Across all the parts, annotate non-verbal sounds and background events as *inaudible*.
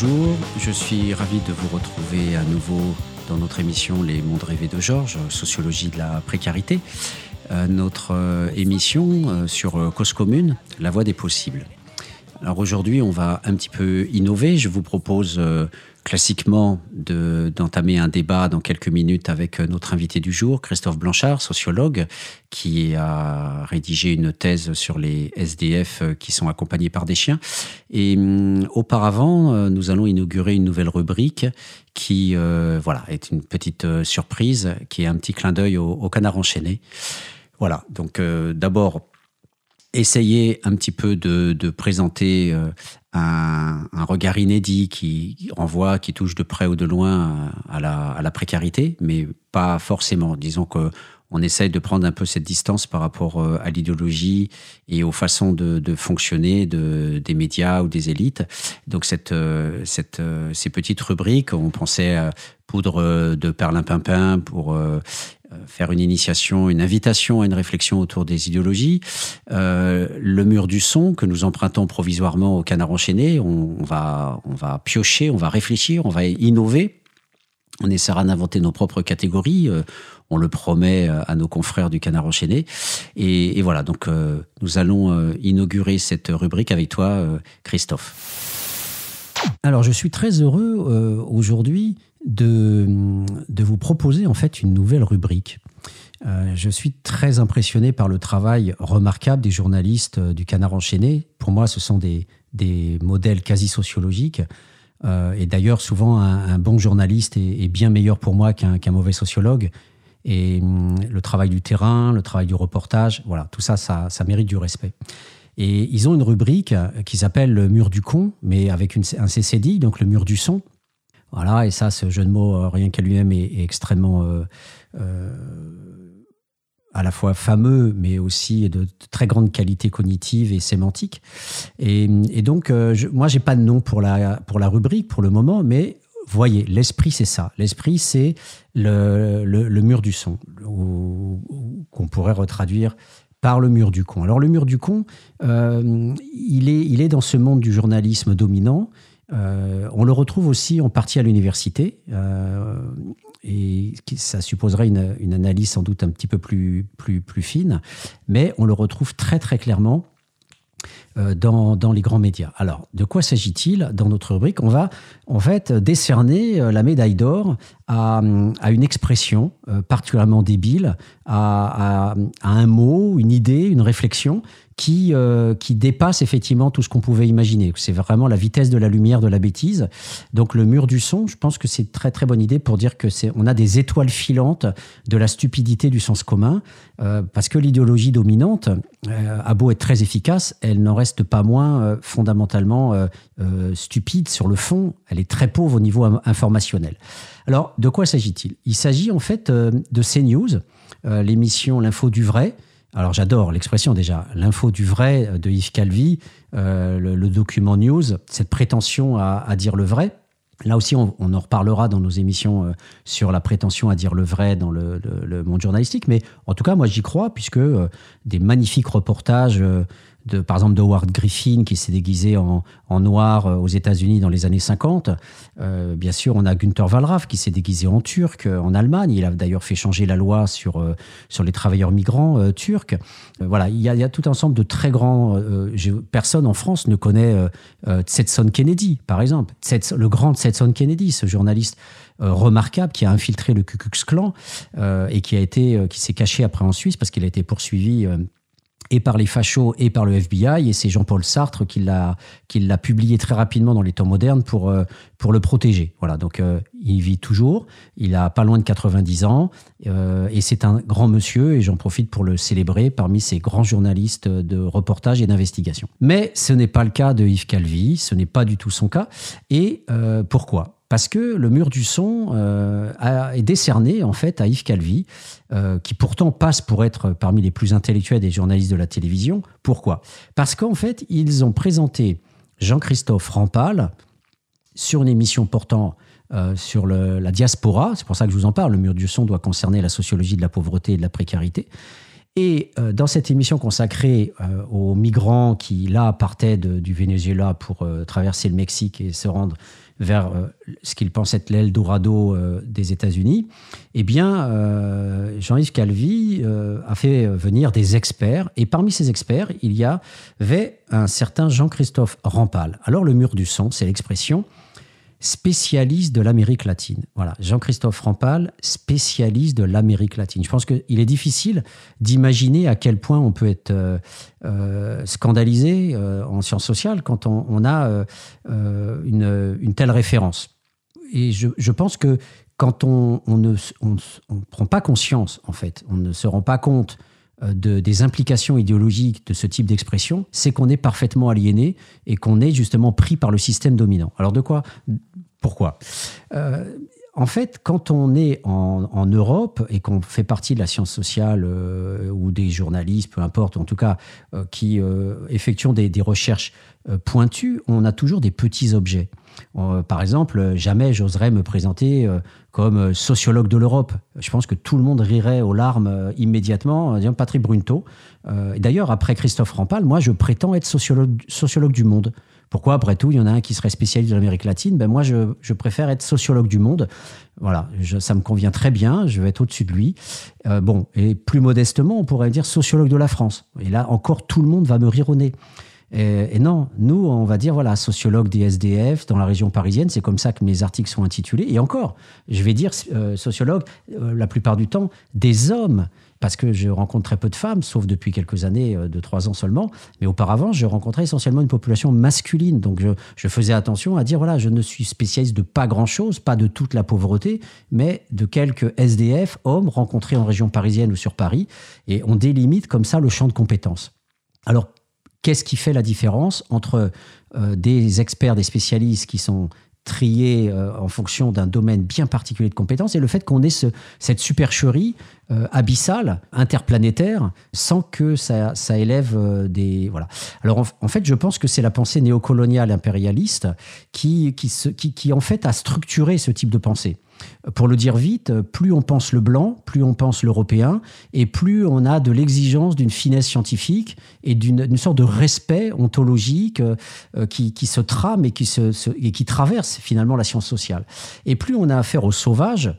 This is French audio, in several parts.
bonjour. Je suis ravi de vous retrouver à nouveau dans notre émission Les mondes rêvés de Georges, sociologie de la précarité. Euh, notre euh, émission euh, sur Cause commune, la voie des possibles. Alors aujourd'hui, on va un petit peu innover. Je vous propose classiquement d'entamer un débat dans quelques minutes avec notre invité du jour, Christophe Blanchard, sociologue, qui a rédigé une thèse sur les SDF qui sont accompagnés par des chiens. Et hum, auparavant, euh, nous allons inaugurer une nouvelle rubrique qui euh, voilà, est une petite euh, surprise, qui est un petit clin d'œil au, canard enchaîné. Voilà, donc d'abord, essayer un petit peu de, présenter un, regard inédit qui renvoie, qui touche de près ou de loin à la, à la précarité, mais pas forcément. Disons que on essaye de prendre un peu cette distance par rapport euh, à l'idéologie et aux façons de, fonctionner de, des médias ou des élites. Donc cette, euh, cette, euh, ces petites rubriques, on pensait à poudre de perlimpinpin pour faire une initiation, une invitation à une réflexion autour des idéologies. le mur du son que nous empruntons provisoirement au canard enchaîné, on, va, on va piocher, on va réfléchir, on va innover. On essaiera d'inventer nos propres catégories on le promet euh, à nos confrères du Canard enchaîné. Et, voilà, donc euh, nous allons euh, inaugurer cette rubrique avec toi, Christophe. Alors, je suis très heureux aujourd'hui de, de, vous proposer en fait une nouvelle rubrique. je suis très impressionné par le travail remarquable des journalistes du Canard enchaîné. Pour moi, ce sont des, des modèles quasi sociologiques. et d'ailleurs, souvent, un, bon journaliste est, bien meilleur pour moi qu'un mauvais sociologue. Et hum, le travail du terrain, le travail du reportage, voilà, tout ça, ça, mérite du respect. Et ils ont une rubrique qui s'appelle le mur du con, mais avec une, un CCD, donc le mur du son. Voilà, et ça, ce jeu de mots, euh, rien qu'à lui-même, est, extrêmement euh, euh, à la fois fameux, mais aussi de, très grande qualité cognitive et sémantique. Et, donc, je, moi, j'ai pas de nom pour la, pour la rubrique pour le moment, mais voyez, l'esprit, c'est ça. L'esprit, c'est le, le, mur du son, qu'on pourrait retraduire par le mur du con. Alors le mur du con, euh, il, est, il est dans ce monde du journalisme dominant. Euh, on le retrouve aussi en partie à l'université, euh, et ça supposerait une, analyse sans doute un petit peu plus, plus, plus fine, mais on le retrouve très très clairement euh, dans, dans, les grands médias. Alors, de quoi s'agit-il Dans notre rubrique, on va en fait décerner la médaille d'or à, une expression euh, particulièrement débile, à, un mot, une idée, une réflexion qui, euh, qui dépasse effectivement tout ce qu'on pouvait imaginer. C'est vraiment la vitesse de la lumière de la bêtise. Donc le mur du son, je pense que c'est une très très bonne idée pour dire que c'est on a des étoiles filantes de la stupidité du sens commun, euh, parce que l'idéologie dominante euh, a beau être très efficace, elle n'en reste pas moins fondamentalement stupide sur le fond. Elle est très pauvre au niveau informationnel. Alors de quoi s'agit-il? Il s'agit en fait de CNews, l'émission L'info du vrai. Alors j'adore l'expression déjà, l'info du vrai de Yves Calvi, euh, le, document news, cette prétention à, dire le vrai. Là aussi, on, en reparlera dans nos émissions euh, sur la prétention à dire le vrai dans le, monde journalistique, mais en tout cas, moi j'y crois, puisque euh, des magnifiques reportages par exemple, de Howard Griffin qui s'est déguisé en, noir euh, aux États-Unis dans les années 50. Euh, bien sûr, on a Günther Wallraff qui s'est déguisé en turc euh, en Allemagne. Il a d'ailleurs fait changer la loi sur, sur les travailleurs migrants turcs. voilà, il y, a, tout un ensemble de très grands. personne en France ne connaît Tsetson Kennedy, par exemple. le grand Tsetson Kennedy, ce journaliste remarquable qui a infiltré le Ku Klux Klan et qui a été qui s'est caché après en Suisse parce qu'il a été poursuivi et par les fachos et par le FBI. Et c'est Jean-Paul Sartre qui l'a, publié très rapidement dans les temps modernes pour, euh, pour le protéger. Voilà, donc euh, il vit toujours, il a pas loin de 90 ans, euh, et c'est un grand monsieur, et j'en profite pour le célébrer parmi ces grands journalistes de reportage et d'investigation. Mais ce n'est pas le cas de Yves Calvi, ce n'est pas du tout son cas. Et pourquoi? Parce que le mur du son euh, est décerné en fait à Yves Calvi, euh, qui pourtant passe pour être parmi les plus intellectuels des journalistes de la télévision. Pourquoi? Parce qu'en fait, ils ont présenté Jean-Christophe Rampal sur une émission portant euh, sur la diaspora. C'est pour ça que je vous en parle. Le mur du son doit concerner la sociologie de la pauvreté et de la précarité. Et dans cette émission consacrée aux migrants qui, là, partaient du Venezuela pour traverser le Mexique et se rendre vers ce qu'il pense être l'Eldorado des États-Unis, eh bien, Jean-Yves Calvi a fait venir des experts, et parmi ces experts, il y avait un certain Jean-Christophe Rampal. Alors, le mur du son, c'est l'expression spécialiste de l'Amérique latine. Voilà, Jean-Christophe Rampal, spécialiste de l'Amérique latine. Je pense qu'il est difficile d'imaginer à quel point on peut être euh, euh, scandalisé euh, en sciences sociales quand on, a une, telle référence. Et je, pense que quand on, ne prend pas conscience, en fait, on ne se rend pas compte de, des implications idéologiques de ce type d'expression, c'est qu'on est parfaitement aliéné et qu'on est justement pris par le système dominant. Alors de quoi? Pourquoi? Euh, en fait, quand on est en, Europe et qu'on fait partie de la science sociale euh, ou des journalistes, peu importe, en tout cas, euh, qui effectuent des, des recherches pointues, on a toujours des petits objets. par exemple, jamais j'oserais me présenter comme euh, sociologue de l'Europe. Je pense que tout le monde rirait aux larmes euh, immédiatement, disant Patrick Brunto. Euh, D'ailleurs, après Christophe Rampal, moi, je prétends être sociologue, sociologue du monde. Pourquoi, après tout, il y en a un qui serait spécialiste de l'Amérique latine? Ben Moi, je, je, préfère être sociologue du monde. Voilà, ça me convient très bien, je vais être au-dessus de lui. Euh, bon, et plus modestement, on pourrait dire sociologue de la France. Et là, encore, tout le monde va me rire au nez. Et, non, nous, on va dire, voilà, sociologue des SDF dans la région parisienne, c'est comme ça que mes articles sont intitulés. Et encore, je vais dire euh, sociologue, euh, la plupart du temps, des hommes, parce que je rencontre très peu de femmes, sauf depuis quelques années, euh, de trois ans seulement. Mais auparavant, je rencontrais essentiellement une population masculine. Donc, je, faisais attention à dire, voilà, je ne suis spécialiste de pas grand-chose, pas de toute la pauvreté, mais de quelques SDF, hommes rencontrés en région parisienne ou sur Paris. Et on délimite comme ça le champ de compétences. Alors, Qu'est-ce qui fait la différence entre euh, des experts, des spécialistes qui sont triés euh, en fonction d'un domaine bien particulier de compétences et le fait qu'on ait ce, cette supercherie euh, abyssale, interplanétaire, sans que ça, ça élève des... Voilà. Alors en, fait, je pense que c'est la pensée néocoloniale impérialiste qui, qui, qui, en fait, a structuré ce type de pensée. Pour le dire vite, plus on pense le blanc, plus on pense l'européen, et plus on a de l'exigence d'une finesse scientifique et d'une sorte de respect ontologique euh, qui, se trame et qui, se, et qui traverse finalement la science sociale. Et plus on a affaire aux sauvages,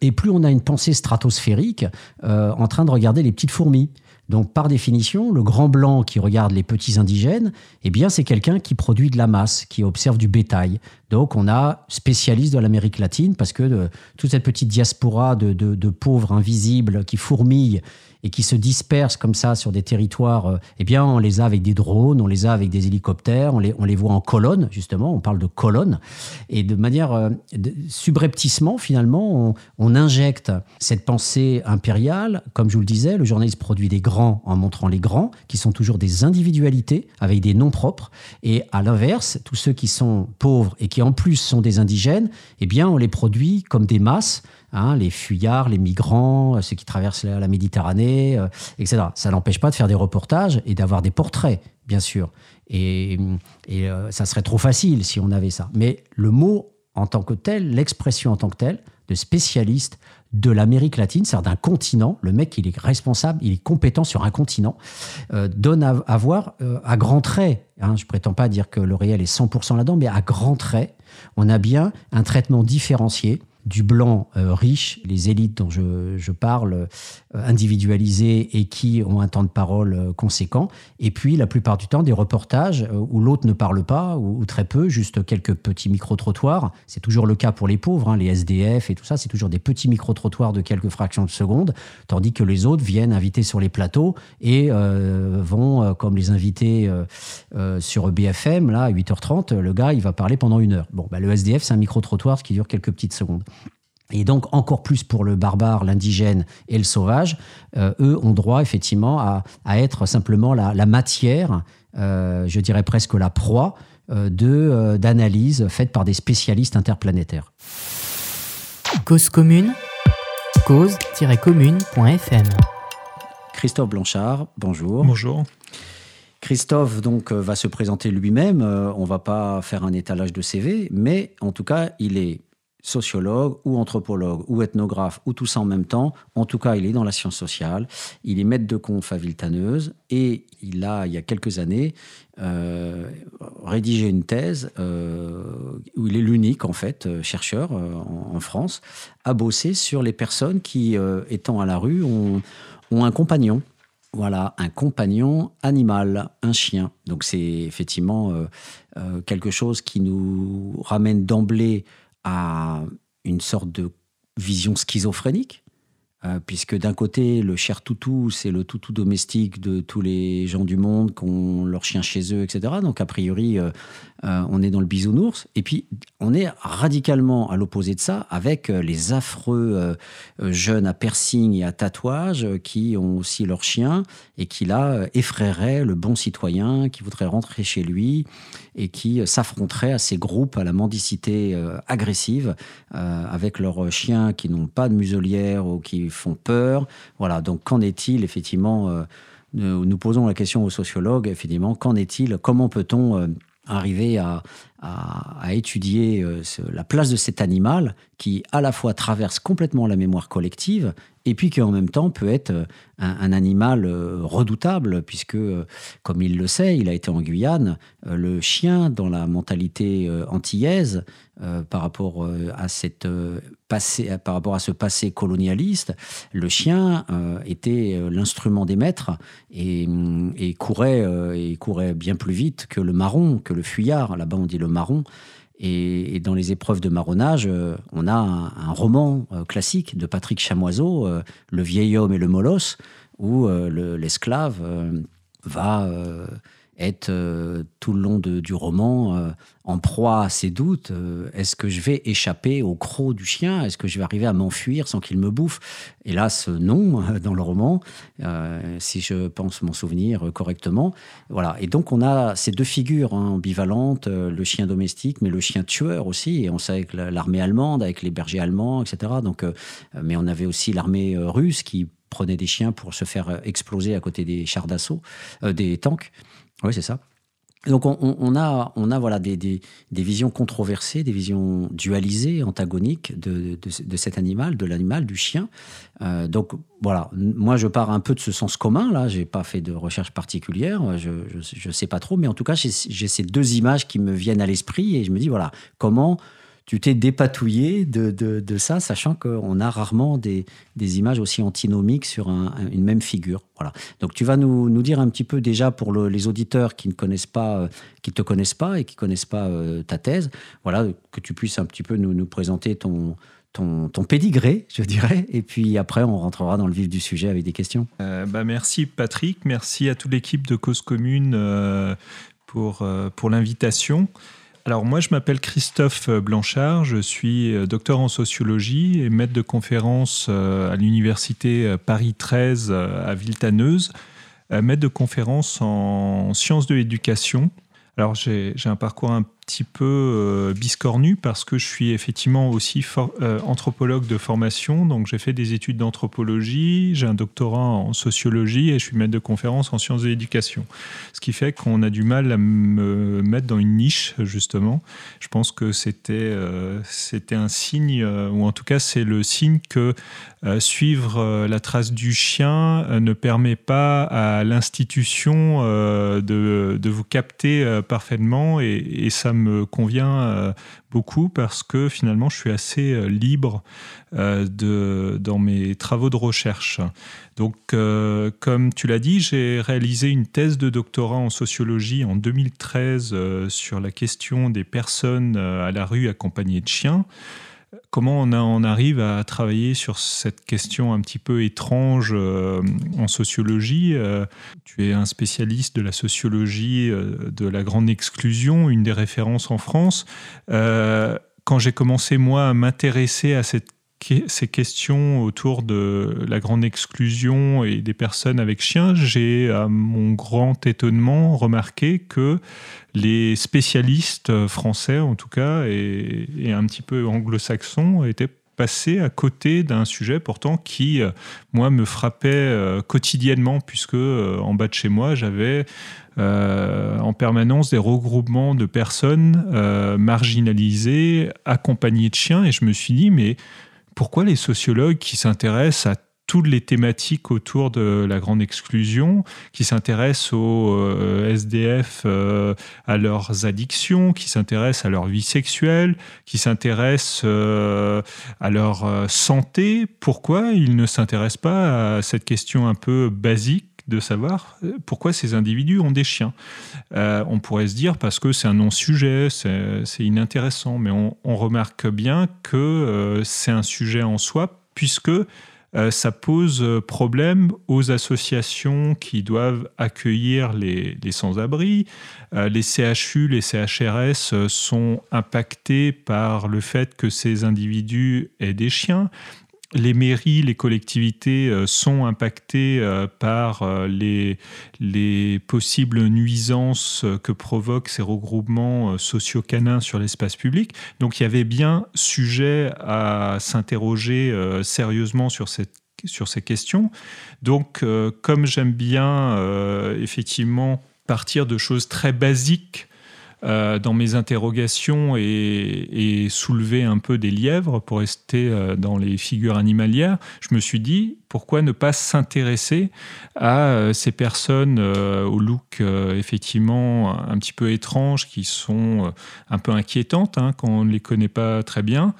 et plus on a une pensée stratosphérique euh, en train de regarder les petites fourmis. Donc, par définition, le grand blanc qui regarde les petits indigènes, eh bien, c'est quelqu'un qui produit de la masse, qui observe du bétail. Donc, on a spécialiste de l'Amérique latine parce que de, toute cette petite diaspora de pauvres invisibles qui fourmillent et qui se dispersent comme ça sur des territoires, euh, eh bien, on les a avec des drones, on les a avec des hélicoptères, on les, on les voit en colonne, justement, on parle de colonne. Et de manière euh, subrepticement, finalement, on, on, injecte cette pensée impériale. Comme je vous le disais, le journaliste produit des grands en montrant les grands, qui sont toujours des individualités avec des noms propres. Et à l'inverse, tous ceux qui sont pauvres et qui en plus sont des indigènes, eh bien, on les produit comme des masses Hein, les fuyards, les migrants, euh, ceux qui traversent la, Méditerranée, euh, etc. Ça n'empêche pas de faire des reportages et d'avoir des portraits, bien sûr. Et, euh, ça serait trop facile si on avait ça. Mais le mot en tant que tel, l'expression en tant que telle, de spécialiste de l'Amérique latine, c'est-à-dire d'un continent, le mec, il est responsable, il est compétent sur un continent, donne à, voir à grands traits, hein, je prétends pas dire que le réel est 100% là-dedans, mais à grands traits, on a bien un traitement différencié du blanc euh, riche, les élites dont je, parle, euh, individualisées et qui ont un temps de parole euh, conséquent, et puis la plupart du temps des reportages où l'autre ne parle pas ou, très peu, juste quelques petits micro-trottoirs. C'est toujours le cas pour les pauvres, hein, les SDF et tout ça, c'est toujours des petits micro-trottoirs de quelques fractions de seconde, tandis que les autres viennent inviter sur les plateaux et vont, comme les invités sur BFM, là, à 8h30, le gars, il va parler pendant une heure. Bon, bah, le SDF, c'est un micro-trottoir, qui dure quelques petites secondes. Et donc, encore plus pour le barbare, l'indigène et le sauvage, euh, eux ont droit effectivement à, être simplement la, matière, euh, je dirais presque la proie, euh, de d'analyses faites par des spécialistes interplanétaires. Cause commune, cause-commune.fm. Christophe Blanchard, bonjour. Bonjour. Christophe donc va se présenter lui-même. on va pas faire un étalage de CV, mais en tout cas, il est sociologue ou anthropologue ou ethnographe ou tout ça en même temps. En tout cas, il est dans la science sociale. Il est maître de conf à Villetaneuse et il a, il y a quelques années, euh, rédigé une thèse euh, où il est l'unique, en fait, euh, chercheur en, France, à bosser sur les personnes qui, étant à la rue, ont, ont un compagnon. Voilà, un compagnon animal, un chien. Donc c'est effectivement quelque chose qui nous ramène d'emblée à une sorte de vision schizophrénique, puisque d'un côté, le cher toutou, c'est le toutou domestique de tous les gens du monde qui ont leur chien chez eux, etc. Donc, a priori, euh, euh, on est dans le bisounours. Et puis, on est radicalement à l'opposé de ça avec les affreux jeunes à piercing et à tatouage qui ont aussi leur chien et qui, là, effraieraient le bon citoyen qui voudrait rentrer chez lui et qui s'affronteraient à ces groupes à la mendicité agressive avec leurs chiens qui n'ont pas de muselière ou qui font peur. Voilà, donc qu'en est-il effectivement euh, nous, posons la question aux sociologues, effectivement, qu'en est-il Comment peut-on euh, arriver à, étudier euh, la place de cet animal qui à la fois traverse complètement la mémoire collective et puis qui en même temps peut être un, animal redoutable puisque, comme il le sait, il a été en Guyane, le chien dans la mentalité antillaise par rapport à cette passé, par rapport à ce passé colonialiste, le chien était l'instrument des maîtres et, et courait et courait bien plus vite que le marron, que le fuyard. Là-bas, on dit le marron. Et, dans les épreuves de marronnage, euh, on a un, roman euh, classique de Patrick Chamoiseau, euh, Le vieil homme et le molosse, où l'esclave va être euh, tout le long du roman euh, en proie à ses doutes. Euh, est-ce que je vais échapper au croc du chien? Est-ce que je vais arriver à m'enfuir sans qu'il me bouffe? Hélas, non, *laughs* dans le roman, si je pense m'en souvenir correctement. Voilà. Et donc, on a ces deux figures hein, ambivalentes, le chien domestique, mais le chien tueur aussi. Et on sait avec l'armée allemande, avec les bergers allemands, etc. Donc, mais on avait aussi l'armée russe qui prenait des chiens pour se faire exploser à côté des chars d'assaut, des tanks. Oui, c'est ça. Donc on, a, on a voilà, des, des, visions controversées, des visions dualisées, antagoniques de, de, cet animal, de l'animal, du chien. Euh, donc voilà, moi je pars un peu de ce sens commun, là, j'ai pas fait de recherche particulière, je ne sais pas trop, mais en tout cas j'ai ces deux images qui me viennent à l'esprit et je me dis, voilà, comment tu t'es dépatouillé de, de, ça, sachant qu'on a rarement des, des, images aussi antinomiques sur une même figure. Voilà. Donc tu vas nous, nous, dire un petit peu déjà pour les auditeurs qui ne connaissent pas, euh, qui te connaissent pas et qui connaissent pas euh, ta thèse, voilà, que tu puisses un petit peu nous, nous présenter ton, ton, ton, pédigré, je dirais, et puis après on rentrera dans le vif du sujet avec des questions. Euh, bah merci Patrick, merci à toute l'équipe de Cause Commune pour, pour l'invitation. Alors moi je m'appelle Christophe Blanchard, je suis euh, docteur en sociologie et maître de conférence euh, à l'université euh, Paris 13 à Villetaneuse, maître de conférence en sciences de l'éducation. Alors j'ai un parcours un petit peu euh, biscornu parce que je suis effectivement aussi euh, anthropologue de formation, donc j'ai fait des études d'anthropologie, j'ai un doctorat en sociologie et je suis maître de conférence en sciences de l'éducation. Ce qui fait qu'on a du mal à me mettre dans une niche, justement. Je pense que c'était euh, c'était un signe, ou en tout cas c'est le signe que suivre la trace du chien ne permet pas à l'institution de, de, vous capter parfaitement et, et ça me convient euh, beaucoup parce que finalement je suis assez euh, libre euh, de, dans mes travaux de recherche. Donc comme tu l'as dit, j'ai réalisé une thèse de doctorat en sociologie en 2013 sur la question des personnes à la rue accompagnées de chiens. Comment on, arrive à travailler sur cette question un petit peu étrange euh, en sociologie euh, Tu es un spécialiste de la sociologie euh, de la grande exclusion, une des références en France. quand j'ai commencé, moi, à m'intéresser à cette ces questions autour de la grande exclusion et des personnes avec chiens, j'ai, à mon grand étonnement, remarqué que les spécialistes français, en tout cas, et, un petit peu anglo-saxons, étaient passer à côté d'un sujet pourtant qui, moi, me frappait quotidiennement, puisque en bas de chez moi, j'avais en permanence des regroupements de personnes marginalisées, accompagnées de chiens, et je me suis dit, mais pourquoi les sociologues qui s'intéressent à toutes les thématiques autour de la grande exclusion, qui s'intéressent aux euh, SDF, euh, à leurs addictions, qui s'intéressent à leur vie sexuelle, qui s'intéressent euh, à leur santé. Pourquoi ils ne s'intéressent pas à cette question un peu basique de savoir pourquoi ces individus ont des chiens. on pourrait se dire parce que c'est un non-sujet, c'est inintéressant, mais on, remarque bien que c'est un sujet en soi, puisque euh, ça pose problème aux associations qui doivent accueillir les, sans-abri. Euh, les CHU, les CHRS euh, sont impactés par le fait que ces individus aient des chiens les mairies, les collectivités euh, sont impactées euh, par euh, les, les possibles nuisances que provoquent ces regroupements socio-canins sur l'espace public. Donc il y avait bien sujet à s'interroger sérieusement sur cette sur ces questions. Donc, comme j'aime bien effectivement partir de choses très basiques euh, dans mes interrogations et, soulever un peu des lièvres pour rester euh, dans les figures animalières, je me suis dit pourquoi ne pas s'intéresser à euh, ces personnes au look effectivement un petit peu étrange, qui sont un peu inquiétantes hein, quand on ne les connaît pas très bien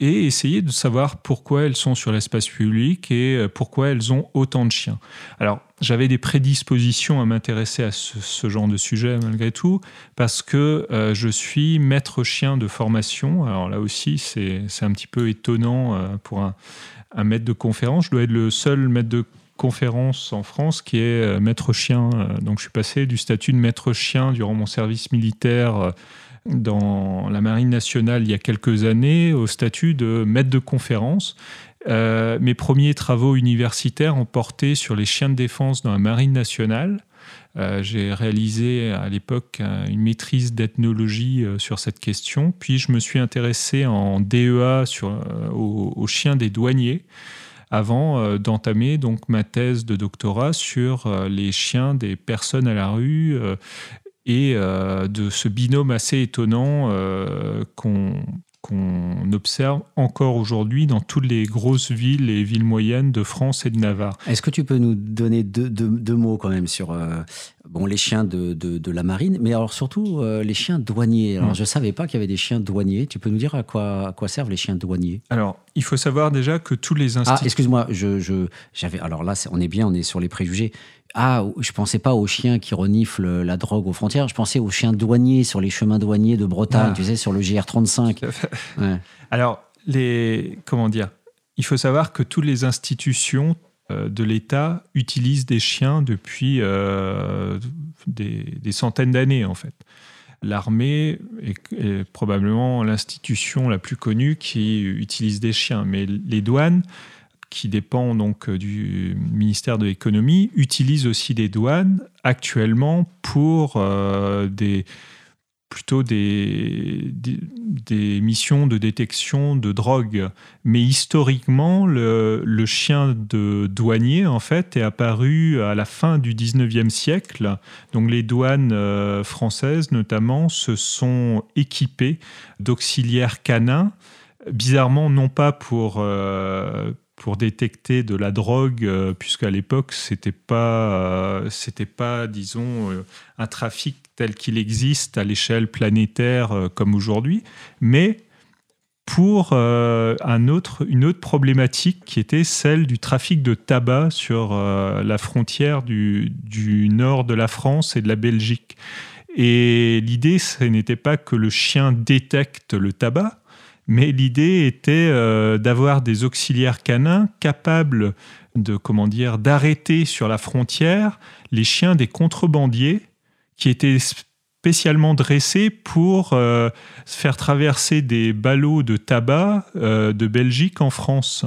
et essayer de savoir pourquoi elles sont sur l'espace public et euh, pourquoi elles ont autant de chiens. Alors, j'avais des prédispositions à m'intéresser à ce, genre de sujet malgré tout, parce que euh, je suis maître chien de formation. Alors là aussi, c'est un petit peu étonnant euh, pour un, maître de conférence. Je dois être le seul maître de conférence en France qui est maître chien. Donc je suis passé du statut de maître chien durant mon service militaire dans la Marine nationale il y a quelques années au statut de maître de conférence. Euh, mes premiers travaux universitaires ont porté sur les chiens de défense dans la Marine nationale. Euh, j'ai réalisé à l'époque une maîtrise d'ethnologie euh, sur cette question. Puis je me suis intéressé en DEA sur, aux, chiens des douaniers avant d'entamer donc ma thèse de doctorat sur les chiens des personnes à la rue et euh, de ce binôme assez étonnant euh, qu'on observe encore aujourd'hui dans toutes les grosses villes et villes moyennes de France et de Navarre. Est-ce que tu peux nous donner deux, deux, mots quand même sur euh, bon, les chiens de, de, la marine, mais alors surtout les chiens douaniers Alors, mm. Je ne savais pas qu'il y avait des chiens douaniers. Tu peux nous dire à quoi, à quoi servent les chiens douaniers? Alors, il faut savoir déjà que tous les instituts... Ah, excuse-moi, je, je, j'avais... Alors là, on est bien, on est sur les préjugés. Ah, je pensais pas aux chiens qui reniflent la drogue aux frontières, je pensais aux chiens douaniers sur les chemins douaniers de Bretagne, ah. tu sais, sur le GR35. Alors, les, comment dire Il faut savoir que toutes les institutions euh, de l'État utilisent des chiens depuis euh, des, centaines d'années, en fait. L'armée est, probablement l'institution la plus connue qui utilise des chiens, mais les douanes qui dépend donc euh, du ministère de l'économie, utilise aussi des douanes actuellement pour euh, des plutôt des, des, missions de détection de drogue. Mais historiquement, le, chien de douanier, en fait, est apparu à la fin du 19e siècle. Donc les douanes euh, françaises, notamment, se sont équipées d'auxiliaires canins bizarrement non pas pour, pour détecter de la drogue, euh, puisqu'à l'époque, c'était pas, euh, pas, disons, euh, un trafic tel qu'il existe à l'échelle planétaire comme aujourd'hui, mais pour un autre, une autre problématique qui était celle du trafic de tabac sur la frontière du, du, nord de la France et de la Belgique. Et l'idée, ce n'était pas que le chien détecte le tabac, mais l'idée était euh, d'avoir des auxiliaires canins capables de comment d'arrêter sur la frontière les chiens des contrebandiers qui étaient spécialement dressés pour euh, faire traverser des ballots de tabac euh, de Belgique en France.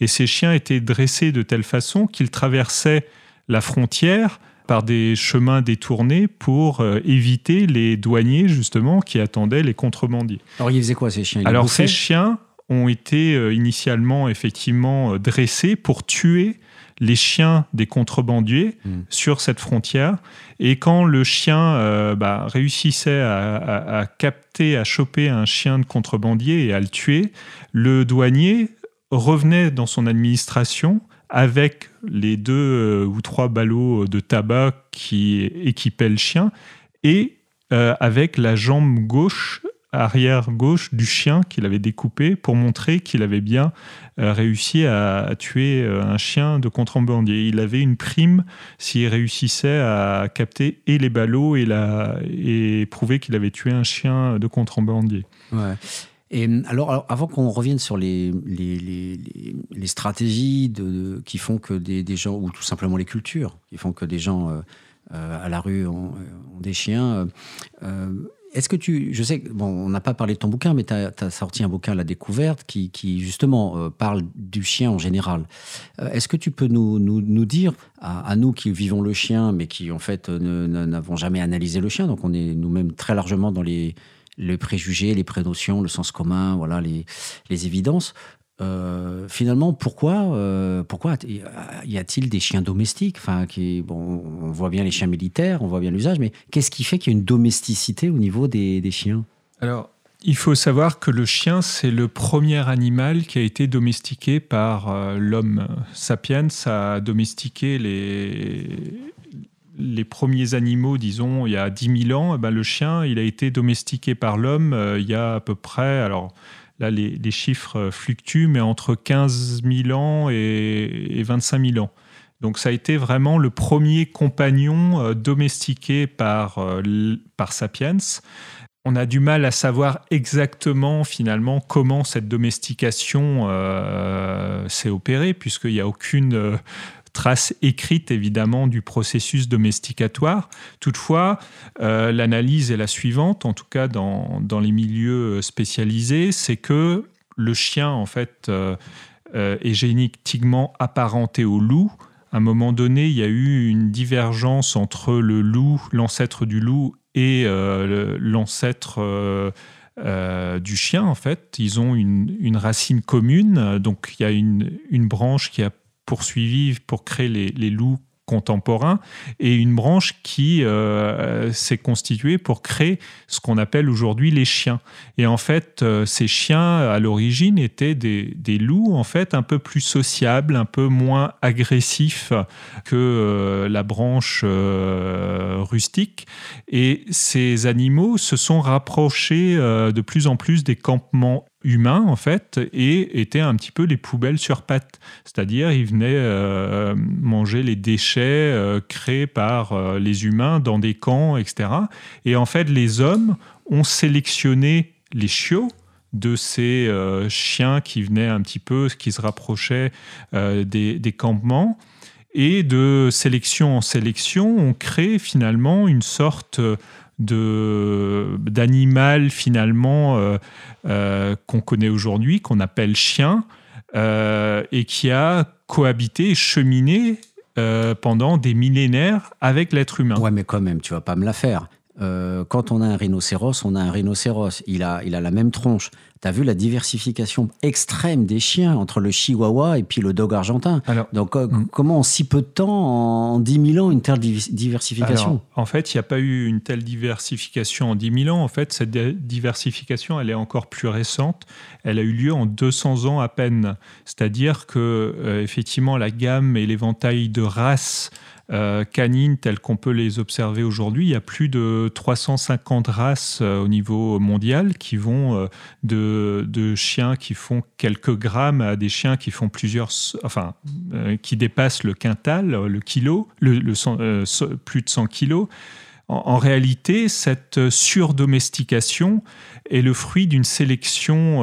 Et ces chiens étaient dressés de telle façon qu'ils traversaient la frontière par des chemins détournés pour euh, éviter les douaniers justement qui attendaient les contrebandiers. Alors ils faisaient quoi ces chiens? Alors ces chiens, ont été initialement effectivement dressés pour tuer les chiens des contrebandiers hmm. sur cette frontière. Et quand le chien bah, réussissait à, capter, à choper un chien de contrebandier et à le tuer, le douanier revenait dans son administration avec les deux euh, ou trois ballots de tabac qui équipaient le chien et euh, avec la jambe gauche arrière gauche du chien qu'il avait découpé pour montrer qu'il avait bien euh, réussi à, tuer un chien de contrebandier. Il avait une prime s'il réussissait à capter et les ballots et, la, et prouver qu'il avait tué un chien de contrebandier. Ouais. Et alors, avant qu'on revienne sur les, stratégies qui font que des, gens, ou tout simplement les cultures, qui font que des gens euh, euh, à la rue ont, des chiens, euh, est-ce que tu. Je sais, bon, on n'a pas parlé de ton bouquin, mais tu as, sorti un bouquin, La Découverte, qui, justement parle du chien en général. Est-ce que tu peux nous, dire, à, nous qui vivons le chien, mais qui en fait n'avons jamais analysé le chien, donc on est nous-mêmes très largement dans les les préjugés, les prénotions, le sens commun, voilà, les, les évidences. Euh, finalement, pourquoi, euh, pourquoi y a-t-il des chiens domestiques? Enfin, qui, bon, On voit bien les chiens militaires, on voit bien l'usage, mais qu'est-ce qui fait qu'il y a une domesticité au niveau des, des chiens? Alors, il faut savoir que le chien, c'est le premier animal qui a été domestiqué par euh, l'homme. Sapiens a domestiqué les, les premiers animaux, disons, il y a 10 000 ans, eh ben, le chien, il a été domestiqué par l'homme euh, il y a à peu près, alors là, les, chiffres euh, fluctuent, mais entre 15 000 ans et, 25 000 ans. Donc ça a été vraiment le premier compagnon euh, domestiqué par, par Sapiens. On a du mal à savoir exactement finalement comment cette domestication s'est opérée, puisqu'il n'y a aucune trace écrite évidemment du processus domesticatoire. Toutefois, euh, l'analyse est la suivante, en tout cas dans, dans les milieux spécialisés, c'est que le chien en fait euh, euh, est génétiquement apparenté au loup. À un moment donné, il y a eu une divergence entre le loup, l'ancêtre du loup, et l'ancêtre du chien, en fait. Ils ont une, une, racine commune, donc il y a une, une branche qui a pour créer les, loups contemporain et une branche qui euh, s'est constituée pour créer ce qu'on appelle aujourd'hui les chiens. Et en fait, euh, ces chiens à l'origine étaient des, des, loups en fait un peu plus sociables, un peu moins agressifs que euh, la branche rustique. Et ces animaux se sont rapprochés de plus en plus des campements humains en fait et étaient un petit peu les poubelles sur pattes. C'est-à-dire ils venaient euh, manger les déchets euh, créés par euh, les humains dans des camps, etc. Et en fait les hommes ont sélectionné les chiots de ces chiens qui venaient un petit peu, qui se rapprochaient des, des, campements. Et de sélection en sélection, on crée finalement une sorte d'animal finalement euh, euh, qu'on connaît aujourd'hui, qu'on appelle chien, euh, et qui a cohabité cheminé pendant des millénaires avec l'être humain. Ouais, mais quand même, tu vas pas me la faire. Quand on a un rhinocéros, on a un rhinocéros. Il a, il a la même tronche. Tu as vu la diversification extrême des chiens entre le chihuahua et puis le dog argentin. Donc, euh, hmm. comment en si peu de temps, en 10 000 ans, une telle diversification En fait, il n'y a pas eu une telle diversification en 10 000 ans. En fait, cette diversification, elle est encore plus récente. Elle a eu lieu en 200 ans à peine. C'est-à-dire que, euh, effectivement, la gamme et l'éventail de races euh, canines telles qu'on peut les observer aujourd'hui. Il y a plus de 350 races euh, au niveau mondial qui vont euh, de, chiens qui font quelques grammes à des chiens qui font plusieurs, enfin, qui dépassent le quintal, le kilo, plus de 100 kilos. En, réalité, cette surdomestication est le fruit d'une sélection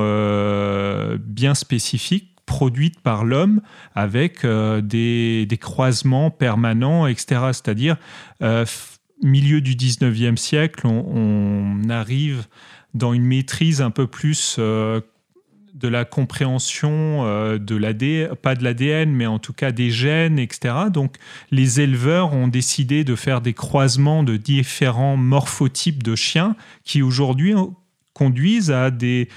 bien spécifique produite par l'homme avec euh, des, croisements permanents, etc. C'est-à-dire, euh, milieu du 19e siècle, on, arrive dans une maîtrise un peu plus euh, de la compréhension de l'ADN, pas de l'ADN, mais en tout cas des gènes, etc. Donc les éleveurs ont décidé de faire des croisements de différents morphotypes de chiens qui aujourd'hui conduisent à des,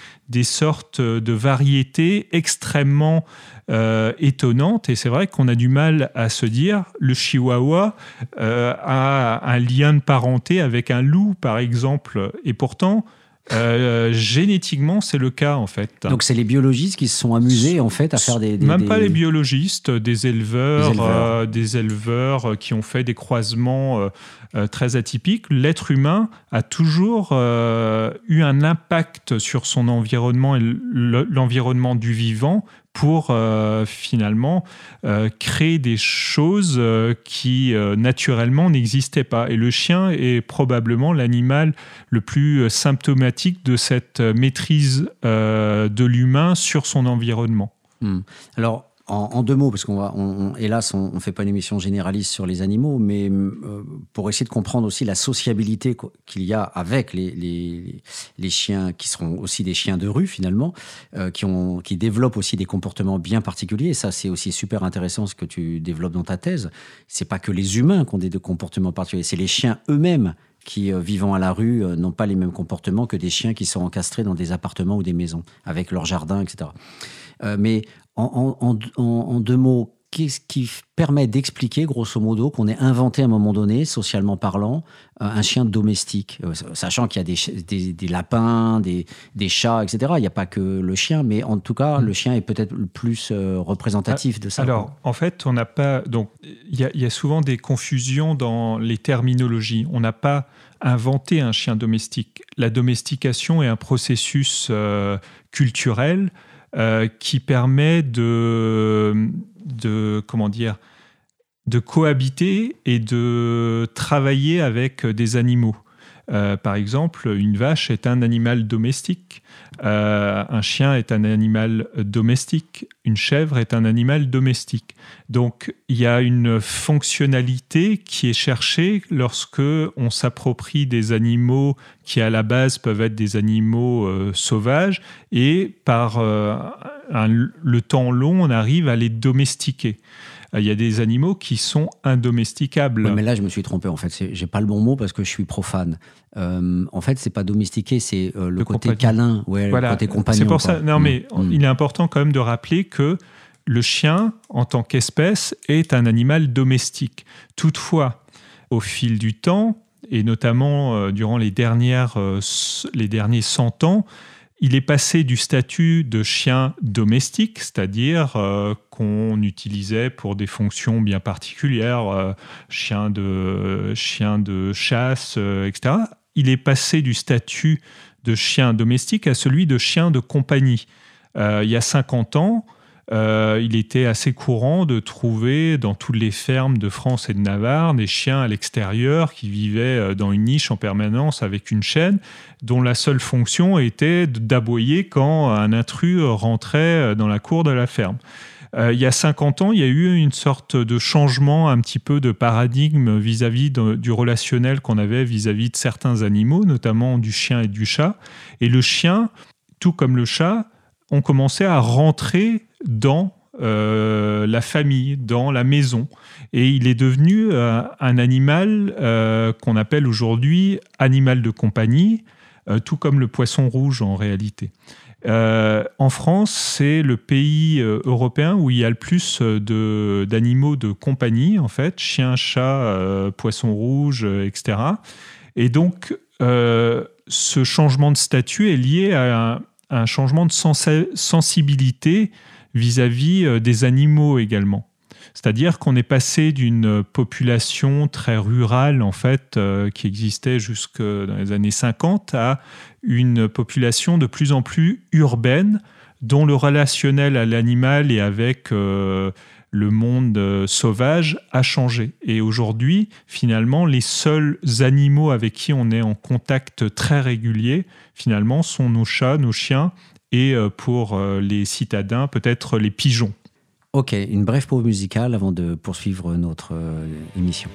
sortes de variétés extrêmement euh, étonnantes. Et c'est vrai qu'on a du mal à se dire le chihuahua euh, a un lien de parenté avec un loup, par exemple. Et pourtant, euh, génétiquement, c'est le cas en fait. Donc c'est les biologistes qui se sont amusés en fait à faire des, même pas les biologistes, des éleveurs, des éleveurs, euh, qui ont fait des croisements euh, très atypiques. L'être humain a toujours eu un impact sur son environnement et l'environnement du vivant pour euh, finalement euh, créer des choses euh, qui naturellement n'existaient pas. Et le chien est probablement l'animal le plus symptomatique de cette maîtrise de l'humain sur son environnement. Hmm. Alors, en, deux mots, parce qu'on va, hélas, on ne fait pas une émission généraliste sur les animaux, mais euh, pour essayer de comprendre aussi la sociabilité qu'il y a avec les, chiens qui seront aussi des chiens de rue finalement, euh, qui développent aussi des comportements bien particuliers. Et ça, c'est aussi super intéressant ce que tu développes dans ta thèse. C'est pas que les humains qui ont des comportements particuliers, c'est les chiens eux-mêmes qui, euh, vivant à la rue, n'ont pas les mêmes comportements que des chiens qui sont encastrés dans des appartements ou des maisons, avec leur jardin, etc. mais en, deux mots, qu'est-ce qui permet d'expliquer, grosso modo, qu'on ait inventé à un moment donné, socialement parlant, euh, un chien domestique? Euh, Sachant qu'il y a des, lapins, des, chats, etc. Il n'y a pas que le chien, mais en tout cas, mm. le chien est peut-être le plus euh, représentatif de ça. Alors, en fait, on n'a pas. Donc, il y, a souvent des confusions dans les terminologies. On n'a pas inventé un chien domestique. La domestication est un processus culturel euh, qui permet de, cohabiter et de travailler avec des animaux. Euh, par exemple, une vache est un animal domestique, euh, un chien est un animal domestique, une chèvre est un animal domestique. Donc il y a une fonctionnalité qui est cherchée lorsque on s'approprie des animaux qui à la base peuvent être des animaux euh, sauvages et par le temps long on arrive à les domestiquer. Euh, il y a des animaux qui sont indomesticables. mais là, je me suis trompé. En fait, j'ai pas le bon mot parce que je suis profane. Euh, en fait, c'est pas domestiqué, c'est euh, le, côté câlin, ouais, le côté compagnon. C'est pour ça. Non, mais mm. Mm. il est important quand même de rappeler que le chien, en tant qu'espèce, est un animal domestique. Toutefois, au fil du temps, et notamment durant les, dernières, les derniers 100 ans, il est passé du statut de chien domestique, c'est-à-dire euh, qu'on utilisait pour des fonctions bien particulières, euh, chien, de, chien de chasse, euh, etc. Il est passé du statut de chien domestique à celui de chien de compagnie. il y a 50 ans, euh, il était assez courant de trouver dans toutes les fermes de France et de Navarre des chiens à l'extérieur qui vivaient euh, dans une niche en permanence avec une chaîne dont la seule fonction était d'aboyer quand un intrus rentrait euh, dans la cour de la ferme. Il y a 50 ans, il y a eu une sorte de changement, un petit peu de paradigme vis-à-vis du relationnel qu'on avait vis-à-vis -vis de certains animaux, notamment du chien et du chat. Et le chien, tout comme le chat, ont commencé à rentrer dans euh, la famille, dans la maison. Et il est devenu euh, un animal euh, qu'on appelle aujourd'hui animal de compagnie, tout comme le poisson rouge en réalité. En France, c'est le pays européen où il y a le plus d'animaux de, compagnie, en fait, chien, chat, poisson rouge, etc. Et donc, ce changement de statut est lié à un, changement de sensibilité vis-à-vis euh, des animaux également. C'est-à-dire qu'on est passé d'une population très rurale, en fait, euh, qui existait jusque dans les années 50, à une population de plus en plus urbaine, dont le relationnel à l'animal et avec euh, le monde sauvage a changé. Et aujourd'hui, finalement, les seuls animaux avec qui on est en contact très régulier, finalement, sont nos chats, nos chiens et euh, pour euh, les citadins, peut-être les pigeons. Ok, une brève pause musicale avant de poursuivre notre euh, émission.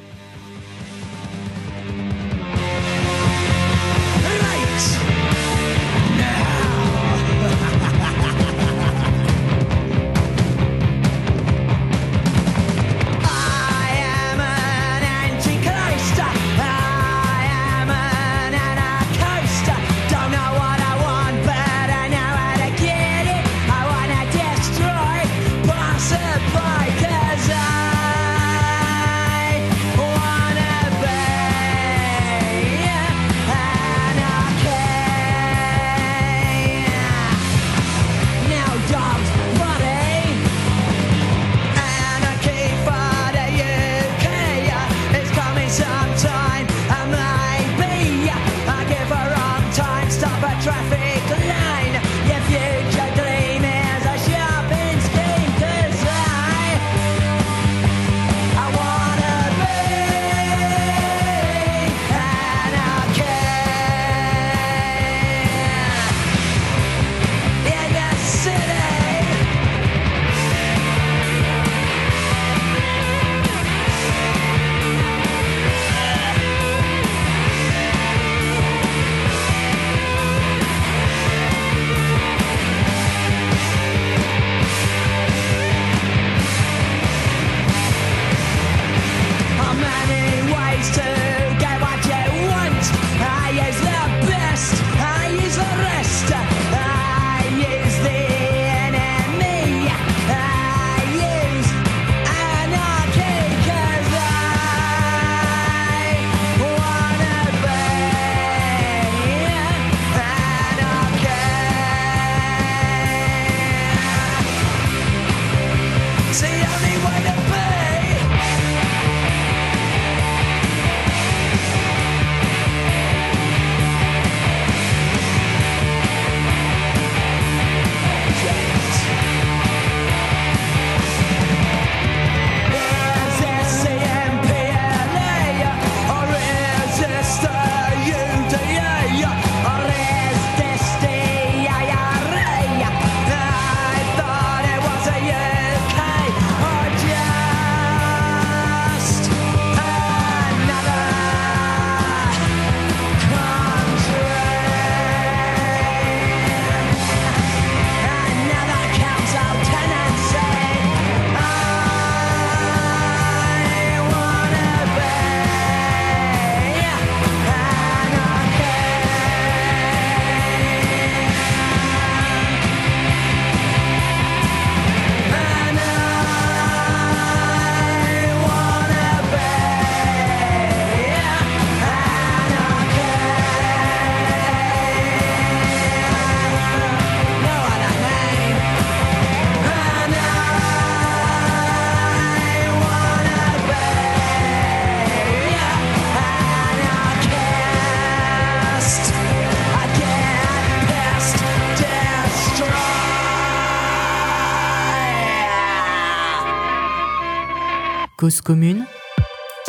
Cause commune,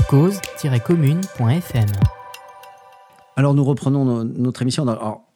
cause-commune.fm. Alors nous reprenons notre émission.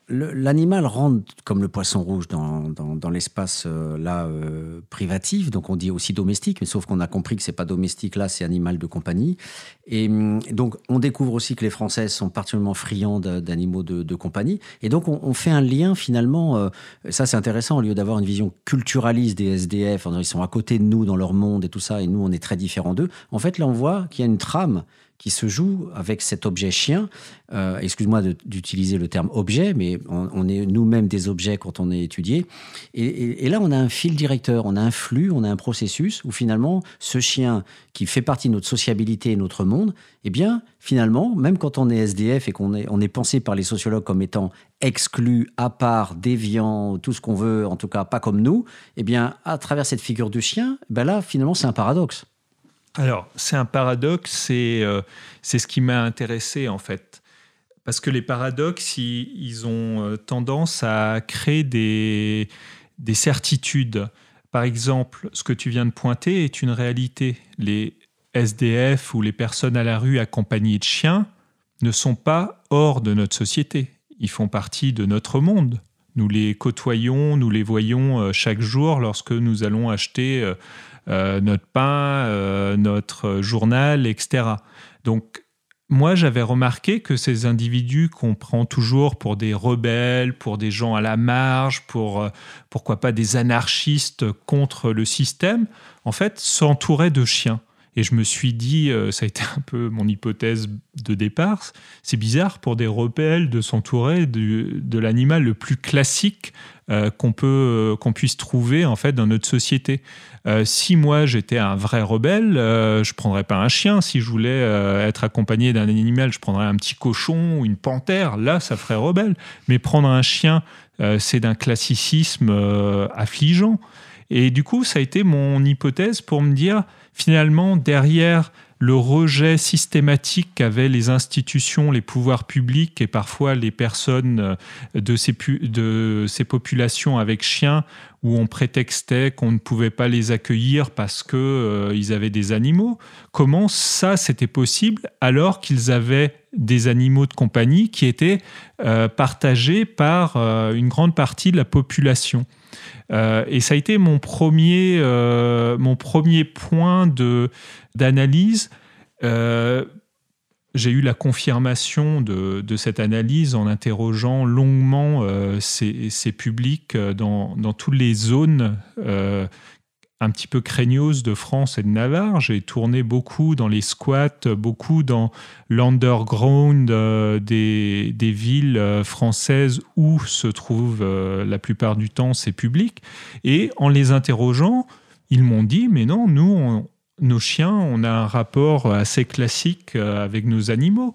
L'animal rentre comme le poisson rouge dans, l'espace euh, euh, privatif, donc on dit aussi domestique, mais sauf qu'on a compris que c'est pas domestique là, c'est animal de compagnie. Et hum, donc on découvre aussi que les Français sont particulièrement friands d'animaux de, compagnie. Et donc on, fait un lien finalement, euh, ça c'est intéressant, au lieu d'avoir une vision culturaliste des SDF, ils sont à côté de nous dans leur monde et tout ça, et nous on est très différents d'eux. En fait là on voit qu'il y a une trame qui se joue avec cet objet chien. Euh, excuse-moi d'utiliser le terme objet, mais on, est nous-mêmes des objets quand on est étudié. Et, là, on a un fil directeur, on a un flux, on a un processus où finalement, ce chien qui fait partie de notre sociabilité et notre monde, eh bien, finalement, même quand on est SDF et qu'on est, on est pensé par les sociologues comme étant exclu, à part, déviant, tout ce qu'on veut, en tout cas pas comme nous, eh bien, à travers cette figure du chien, ben là, finalement, c'est un paradoxe. Alors, c'est un paradoxe, euh, c'est ce qui m'a intéressé en fait. Parce que les paradoxes, ils, ont euh, tendance à créer des, des certitudes. Par exemple, ce que tu viens de pointer est une réalité. Les SDF ou les personnes à la rue accompagnées de chiens ne sont pas hors de notre société. Ils font partie de notre monde. Nous les côtoyons, nous les voyons euh, chaque jour lorsque nous allons acheter euh, notre pain, euh, notre journal, etc. Donc, moi, j'avais remarqué que ces individus qu'on prend toujours pour des rebelles, pour des gens à la marge, pour euh, pourquoi pas des anarchistes contre le système, en fait, s'entouraient de chiens. Et je me suis dit, ça a été un peu mon hypothèse de départ, c'est bizarre pour des rebelles de s'entourer de, l'animal le plus classique qu'on peut qu'on puisse trouver en fait dans notre société. Euh, si moi j'étais un vrai rebelle, euh, je prendrais pas un chien. Si je voulais euh, être accompagné d'un animal, je prendrais un petit cochon ou une panthère. Là, ça ferait rebelle. Mais prendre un chien, c'est d'un classicisme affligeant. Et du coup, ça a été mon hypothèse pour me dire, finalement, derrière le rejet systématique qu'avaient les institutions, les pouvoirs publics et parfois les personnes euh, de ces, populations avec chiens, où on prétextait qu'on ne pouvait pas les accueillir parce qu'ils euh, avaient des animaux. Comment ça, c'était possible alors qu'ils avaient des animaux de compagnie qui étaient euh, partagés par une grande partie de la population? Et ça a été mon premier, mon premier point de, d'analyse, euh, j'ai eu la confirmation de, cette analyse en interrogeant longuement euh, ces, publics euh, dans, toutes les zones un petit peu craignos de France et de Navarre. J'ai tourné beaucoup dans les squats, beaucoup dans l'underground des, des, villes françaises où se trouvent la plupart du temps ces publics. Et en les interrogeant, ils m'ont dit, mais non, nous, nos chiens, on a un rapport assez classique euh, avec nos animaux.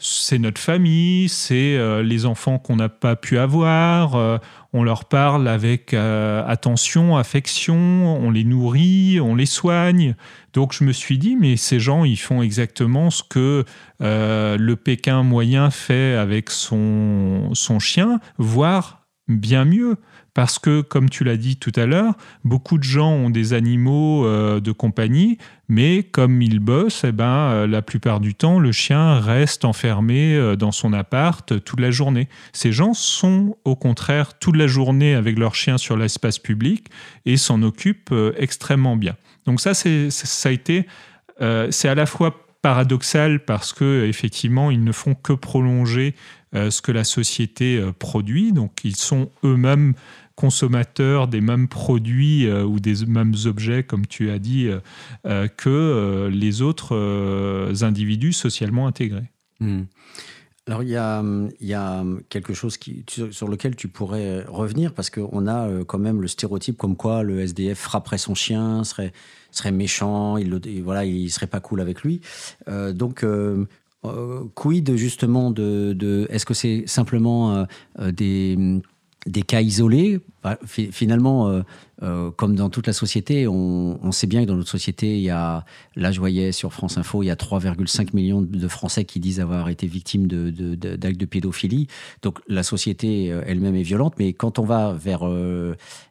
C'est notre famille, c'est euh, les enfants qu'on n'a pas pu avoir, euh, on leur parle avec euh, attention, affection, on les nourrit, on les soigne. Donc je me suis dit, mais ces gens, ils font exactement ce que le Pékin moyen fait avec son, son chien, voire bien mieux. Parce que, comme tu l'as dit tout à l'heure, beaucoup de gens ont des animaux euh, de compagnie, mais comme ils bossent, eh ben, euh, la plupart du temps, le chien reste enfermé euh, dans son appart toute la journée. Ces gens sont au contraire toute la journée avec leur chien sur l'espace public et s'en occupent extrêmement bien. Donc ça, c'est, ça a été, c'est à la fois paradoxal parce que effectivement, ils ne font que prolonger ce que la société produit. Donc, ils sont eux-mêmes consommateurs des mêmes produits euh, ou des mêmes objets, comme tu as dit, euh, euh, que les autres individus socialement intégrés. Hmm. Alors il y, a, quelque chose sur lequel tu pourrais revenir, parce qu'on a quand même le stéréotype comme quoi le SDF frapperait son chien, serait, méchant, il ne il serait pas cool avec lui. donc quid justement de, est-ce que c'est simplement des des cas isolés? Finalement, euh, euh, comme dans toute la société, on, sait bien que dans notre société, il y a, là je voyais sur France Info, il y a 3,5 millions de Français qui disent avoir été victimes d'actes de, pédophilie. Donc la société euh, elle-même est violente, mais quand on va vers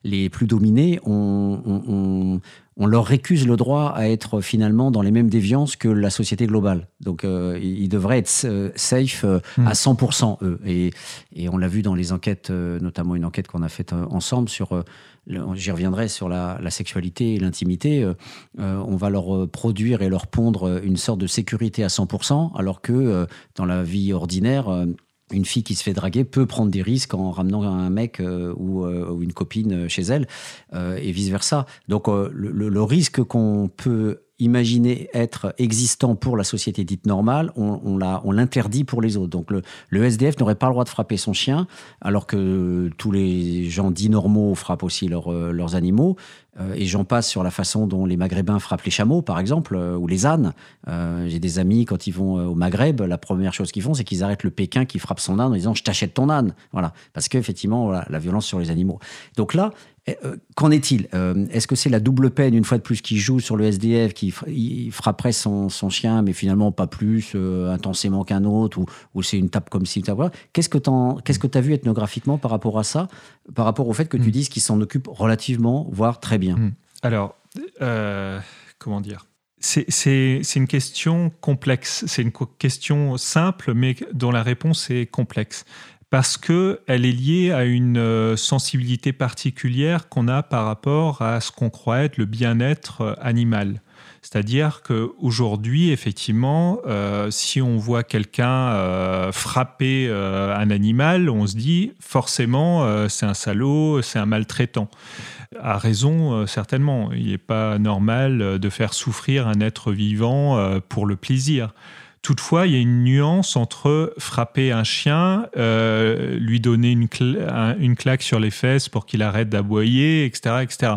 les plus dominés, on leur récuse le droit à être finalement dans les mêmes déviances que la société globale. Donc euh, ils devraient être euh, safe euh, à 100% hmm. eux. Et, et on l'a vu dans les enquêtes, notamment une enquête qu'on a faite ensemble sur, j'y reviendrai, sur la, la sexualité et l'intimité. on va leur produire et leur pondre une sorte de sécurité à 100%, alors que dans la vie ordinaire, une fille qui se fait draguer peut prendre des risques en ramenant un mec euh, euh, ou, une copine chez elle euh, et vice versa. Donc le, risque qu'on peut imaginer être existant pour la société dite normale, on, l'interdit pour les autres. Donc le, SDF n'aurait pas le droit de frapper son chien, alors que tous les gens dits normaux frappent aussi leurs animaux. Euh, et j'en passe sur la façon dont les Maghrébins frappent les chameaux, par exemple, euh, ou les ânes. Euh, j'ai des amis, quand ils vont au Maghreb, la première chose qu'ils font, c'est qu'ils arrêtent le Pékin qui frappe son âne en disant « je t'achète ton âne ». Voilà, parce qu'effectivement, voilà, la violence sur les animaux. Donc là, Qu'en est-il? Est-ce que c'est la double peine, une fois de plus, qui joue sur le SDF, qui frapperait son, chien, mais finalement pas plus intensément qu'un autre, ou, c'est une tape comme si... Qu'est-ce que tu as vu ethnographiquement par rapport à ça, par rapport au fait que tu hmm. dises qu'il s'en occupe relativement, voire très bien? Hmm. Alors, euh, comment dire? C'est une question complexe, c'est une question simple, mais dont la réponse est complexe. Parce qu'elle est liée à une euh, sensibilité particulière qu'on a par rapport à ce qu'on croit être le bien-être euh, animal. C'est-à-dire qu'aujourd'hui, effectivement, si on voit quelqu'un frapper un animal, on se dit forcément c'est un salaud, c'est un maltraitant a raison, euh, certainement. Il n'est pas normal euh, de faire souffrir un être vivant euh, pour le plaisir. Toutefois, il y a une nuance entre frapper un chien, lui donner une, une, claque sur les fesses pour qu'il arrête d'aboyer, etc. etc.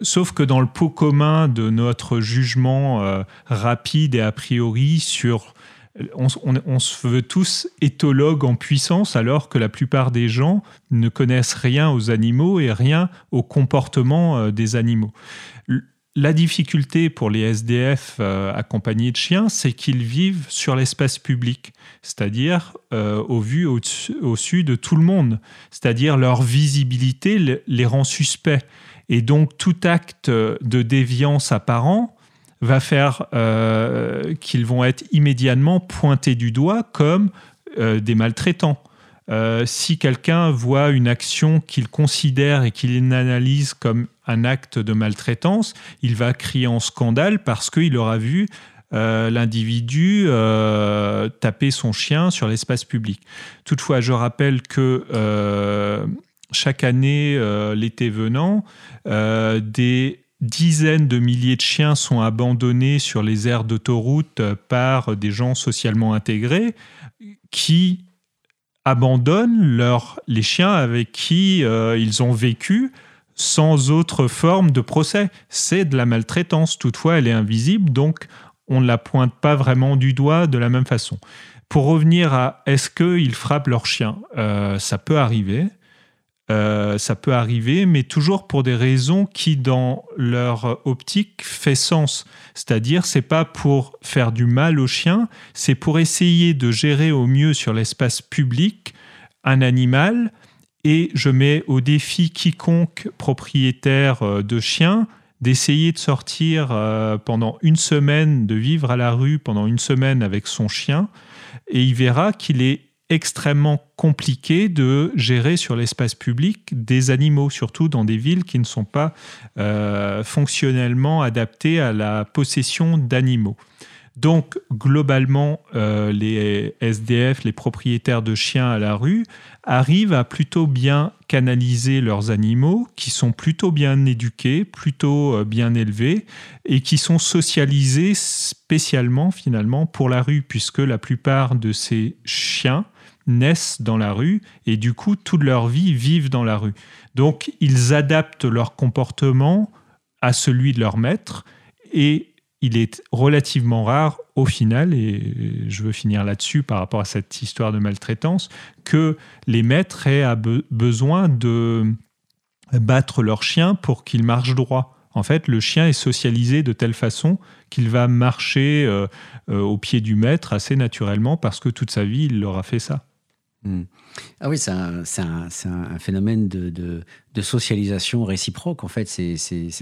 sauf que dans le pot commun de notre jugement rapide et a priori sur on, se veut tous éthologues en puissance alors que la plupart des gens ne connaissent rien aux animaux et rien au comportement euh, des animaux. La difficulté pour les SDF euh, accompagnés de chiens, c'est qu'ils vivent sur l'espace public, c'est-à-dire euh, au vu au-dessus de tout le monde, c'est-à-dire leur visibilité les rend suspects. Et donc tout acte de déviance apparent va faire euh, qu'ils vont être immédiatement pointés du doigt comme euh, des maltraitants. Euh, si quelqu'un voit une action qu'il considère et qu'il analyse comme un acte de maltraitance, il va crier en scandale parce qu'il aura vu l'individu taper son chien sur l'espace public. Toutefois, je rappelle que chaque année, l'été venant, des dizaines de milliers de chiens sont abandonnés sur les aires d'autoroute par des gens socialement intégrés qui abandonnent les chiens avec qui euh, ils ont vécu sans autre forme de procès. C'est de la maltraitance. Toutefois, elle est invisible, donc on ne la pointe pas vraiment du doigt de la même façon. Pour revenir à est-ce qu'ils frappent leur chien Ça peut arriver. Euh, ça peut arriver, mais toujours pour des raisons qui, dans leur optique, fait sens. C'est-à-dire, c'est pas pour faire du mal au chien, c'est pour essayer de gérer au mieux sur l'espace public un animal. Et je mets au défi quiconque propriétaire euh, de chien d'essayer de sortir euh, pendant une semaine, de vivre à la rue pendant une semaine avec son chien, et il verra qu'il est extrêmement compliqué de gérer sur l'espace public des animaux, surtout dans des villes qui ne sont pas euh, fonctionnellement adaptées à la possession d'animaux. Donc, globalement, euh, les SDF, les propriétaires de chiens à la rue, arrivent à plutôt bien canaliser leurs animaux, qui sont plutôt bien éduqués, plutôt euh, bien élevés, et qui sont socialisés spécialement, finalement, pour la rue, puisque la plupart de ces chiens naissent dans la rue et du coup toute leur vie vivent dans la rue. Donc ils adaptent leur comportement à celui de leur maître et il est relativement rare au final, et je veux finir là-dessus par rapport à cette histoire de maltraitance, que les maîtres aient besoin de battre leur chien pour qu'il marche droit. En fait, le chien est socialisé de telle façon qu'il va marcher euh, euh, au pied du maître assez naturellement parce que toute sa vie, il leur a fait ça. Hmm. Ah oui, c'est un, un, phénomène de, de, socialisation réciproque. En fait, c'est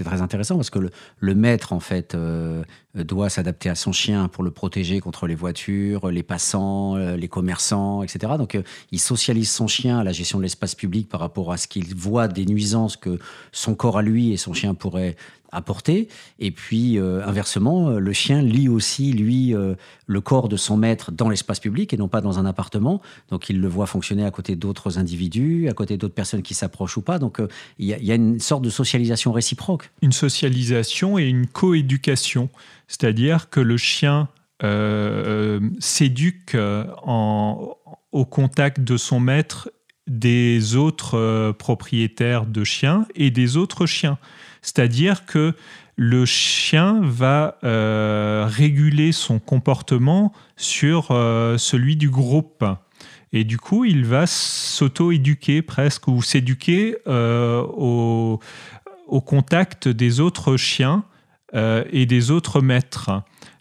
très intéressant parce que le, le maître, en fait, euh, doit s'adapter à son chien pour le protéger contre les voitures, les passants, euh, les commerçants, etc. Donc, euh, il socialise son chien à la gestion de l'espace public par rapport à ce qu'il voit des nuisances que son corps à lui et son chien pourraient apporter. Et puis, euh, inversement, euh, le chien lit aussi, lui, euh, le corps de son maître dans l'espace public et non pas dans un appartement. Donc, il le voit fonctionner à côté d'autres individus, à côté d'autres personnes qui s'approchent ou pas. Donc, il y, a une sorte de socialisation réciproque. Une socialisation et une coéducation. C'est-à-dire que le chien s'éduque au contact de son maître des autres propriétaires de chiens et des autres chiens. C'est-à-dire que le chien va euh, réguler son comportement sur euh, celui du groupe. Et du coup, il va s'auto-éduquer presque ou s'éduquer euh, au, contact des autres chiens et des autres maîtres.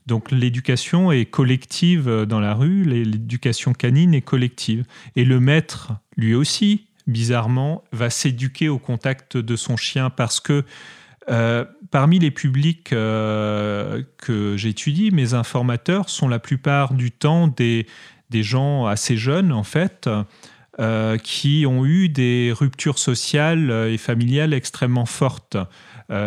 Donc l'éducation est collective dans la rue, l'éducation canine est collective. Et le maître, lui aussi, bizarrement, va s'éduquer au contact de son chien parce que euh, parmi les publics euh, que j'étudie, mes informateurs sont la plupart du temps des, des gens assez jeunes, en fait, euh, qui ont eu des ruptures sociales et familiales extrêmement fortes.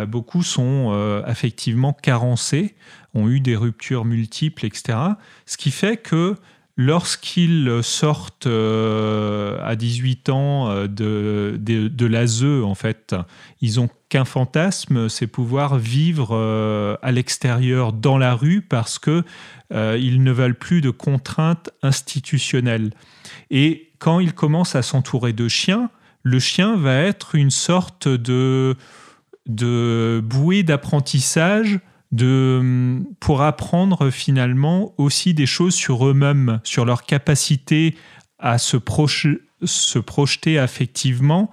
beaucoup sont affectivement carencés, ont eu des ruptures multiples, etc. Ce qui fait que lorsqu'ils sortent euh, à 18 ans euh, de, de, l'ASE, en fait, ils ont qu'un fantasme, c'est pouvoir vivre euh, à l'extérieur, dans la rue, parce que ils ne veulent plus de contraintes institutionnelles. Et quand ils commencent à s'entourer de chiens, le chien va être une sorte de bouée d'apprentissage de, pour apprendre finalement aussi des choses sur eux-mêmes, sur leur capacité à se, projeter affectivement,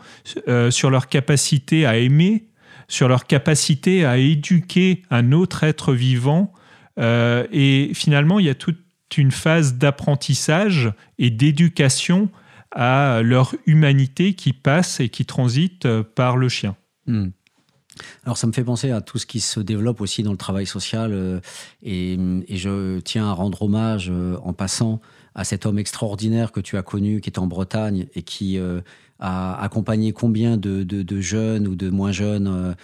euh, sur leur capacité à aimer, sur leur capacité à éduquer un autre être vivant. Euh, et finalement, il y a toute une phase d'apprentissage et d'éducation à leur humanité qui passe et qui transite par le chien. Hmm. Alors ça me fait penser à tout ce qui se développe aussi dans le travail social euh, et, je tiens à rendre hommage euh, en passant à cet homme extraordinaire que tu as connu qui est en Bretagne et qui euh, a accompagné combien de, jeunes ou de moins jeunes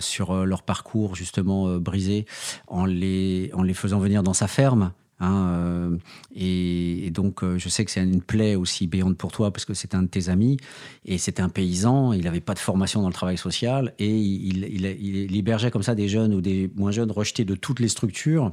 sur leur parcours justement brisé en les, en les faisant venir dans sa ferme Hein, euh, et, donc, euh, je sais que c'est une plaie aussi béante pour toi parce que c'est un de tes amis et c'était un paysan. Il n'avait pas de formation dans le travail social et il, il, hébergeait comme ça des jeunes ou des moins jeunes rejetés de toutes les structures.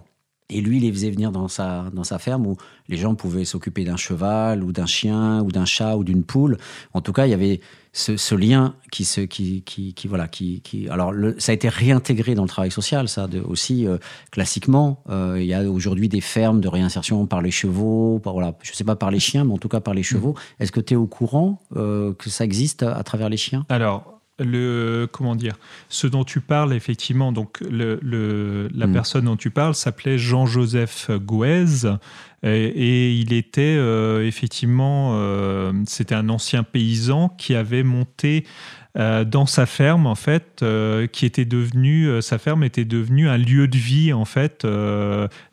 Et lui, il les faisait venir dans sa, dans sa ferme où les gens pouvaient s'occuper d'un cheval ou d'un chien ou d'un chat ou d'une poule. En tout cas, il y avait ce, lien qui se, qui, qui, voilà, qui, qui alors ça a été réintégré dans le travail social, ça de, aussi euh, classiquement. Euh, il y a aujourd'hui des fermes de réinsertion par les chevaux, par, voilà, je sais pas par les chiens, mais en tout cas par les chevaux. Mmh. Est-ce que tu es au courant euh, que ça existe à, travers les chiens? Alors le comment dire ce dont tu parles effectivement donc le, la mmh. personne dont tu parles s'appelait Jean-Joseph Gouez et, il était euh, effectivement, euh, c'était un ancien paysan qui avait monté euh, dans sa ferme en fait, qui était devenu, sa ferme était devenue un lieu de vie en fait,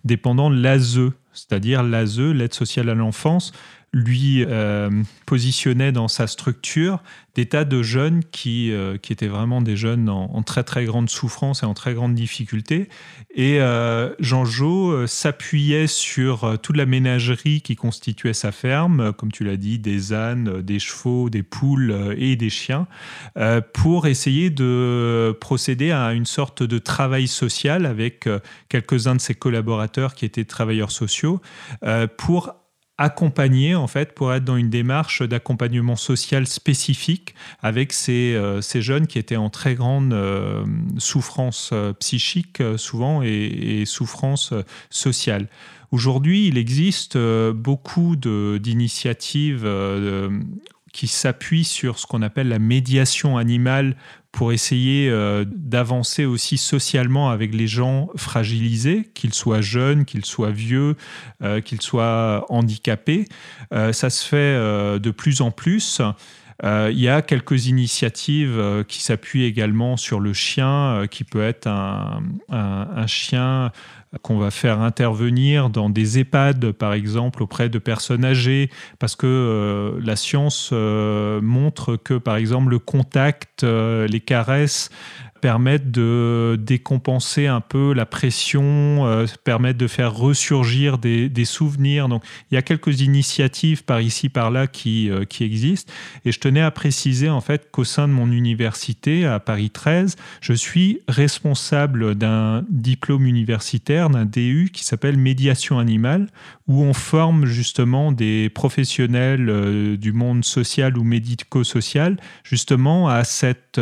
dépendant de l'ASE, c'est-à-dire l'ASE, l'aide sociale à l'enfance, lui euh, positionnait dans sa structure des tas de jeunes qui, euh, qui étaient vraiment des jeunes en, très très grande souffrance et en très grande difficulté. Et euh, Jean-Jo s'appuyait sur toute la ménagerie qui constituait sa ferme, comme tu l'as dit, des ânes, des chevaux, des poules et des chiens, pour essayer de procéder à une sorte de travail social avec quelques-uns de ses collaborateurs qui étaient travailleurs sociaux, pour accompagner en fait pour être dans une démarche d'accompagnement social spécifique avec ces, euh, ces, jeunes qui étaient en très grande euh, souffrance euh, psychique souvent et, et souffrance sociale. Aujourd'hui, il existe beaucoup d'initiatives qui s'appuient sur ce qu'on appelle la médiation animale pour essayer euh, d'avancer aussi socialement avec les gens fragilisés, qu'ils soient jeunes, qu'ils soient vieux, euh, qu'ils soient handicapés. Euh, ça se fait de plus en plus. il y a quelques initiatives qui s'appuient également sur le chien, qui peut être un, un chien qu'on va faire intervenir dans des EHPAD, par exemple, auprès de personnes âgées, parce que euh, la science euh, montre que, par exemple, le contact, euh, les caresses, permettent de décompenser un peu la pression, euh, permettent de faire ressurgir des, souvenirs. Donc il y a quelques initiatives par ici, par là qui, euh, qui existent. Et je tenais à préciser en fait qu'au sein de mon université à Paris 13, je suis responsable d'un diplôme universitaire, d'un DU qui s'appelle médiation animale, où on forme justement des professionnels euh, du monde social ou médico-social justement à cette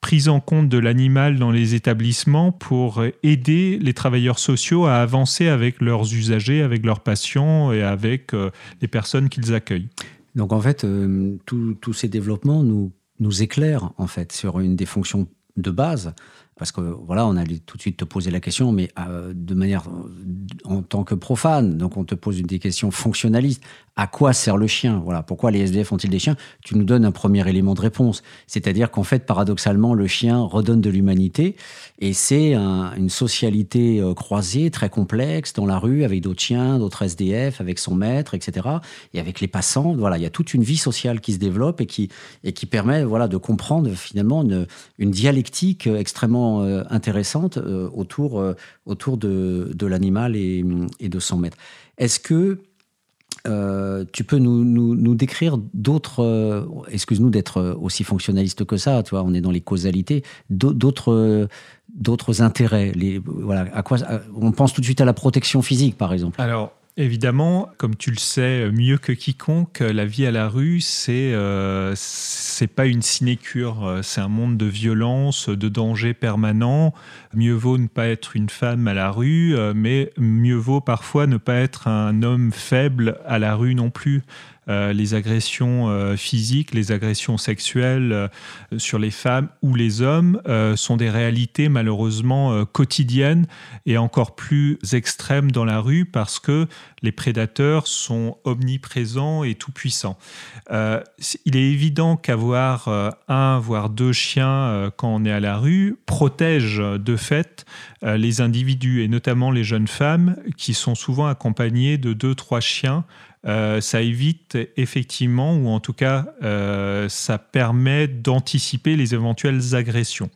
prise en compte de l'animal dans les établissements pour aider les travailleurs sociaux à avancer avec leurs usagers, avec leurs patients et avec euh, les personnes qu'ils accueillent. Donc en fait, euh, tous ces développements nous, nous éclairent en fait sur une des fonctions de base parce que voilà, on allait tout de suite te poser la question, mais euh, de manière en tant que profane. Donc on te pose des questions fonctionnalistes. À quoi sert le chien? Voilà, pourquoi les SDF ont-ils des chiens? Tu nous donnes un premier élément de réponse, c'est-à-dire qu'en fait, paradoxalement, le chien redonne de l'humanité et c'est une socialité euh, croisée très complexe dans la rue avec d'autres chiens, d'autres SDF, avec son maître, etc. Et avec les passants. Voilà, il y a toute une vie sociale qui se développe et qui et qui permet voilà de comprendre finalement une, une dialectique extrêmement euh, intéressante euh, autour, euh, autour de, de l'animal et, de son maître. Est-ce que tu peux nous, nous, décrire d'autres, excuse-nous d'être aussi fonctionnaliste que ça, tu vois, on est dans les causalités, d'autres, d'autres intérêts. Voilà, à quoi, on pense tout de suite à la protection physique, par exemple. Alors, Évidemment, comme tu le sais mieux que quiconque, la vie à la rue, c'est euh, c'est pas une sinécure, c'est un monde de violence, de danger permanent. Mieux vaut ne pas être une femme à la rue, euh, mais mieux vaut parfois ne pas être un homme faible à la rue non plus. Euh, les agressions euh, physiques, les agressions sexuelles euh, sur les femmes ou les hommes sont des réalités malheureusement quotidiennes et encore plus extrêmes dans la rue parce que les prédateurs sont omniprésents et tout-puissants. il est évident qu'avoir un, voire deux chiens quand on est à la rue protège de fait les individus et notamment les jeunes femmes qui sont souvent accompagnées de deux, trois chiens euh, ça évite effectivement, ou en tout cas, euh, ça permet d'anticiper les éventuelles agressions.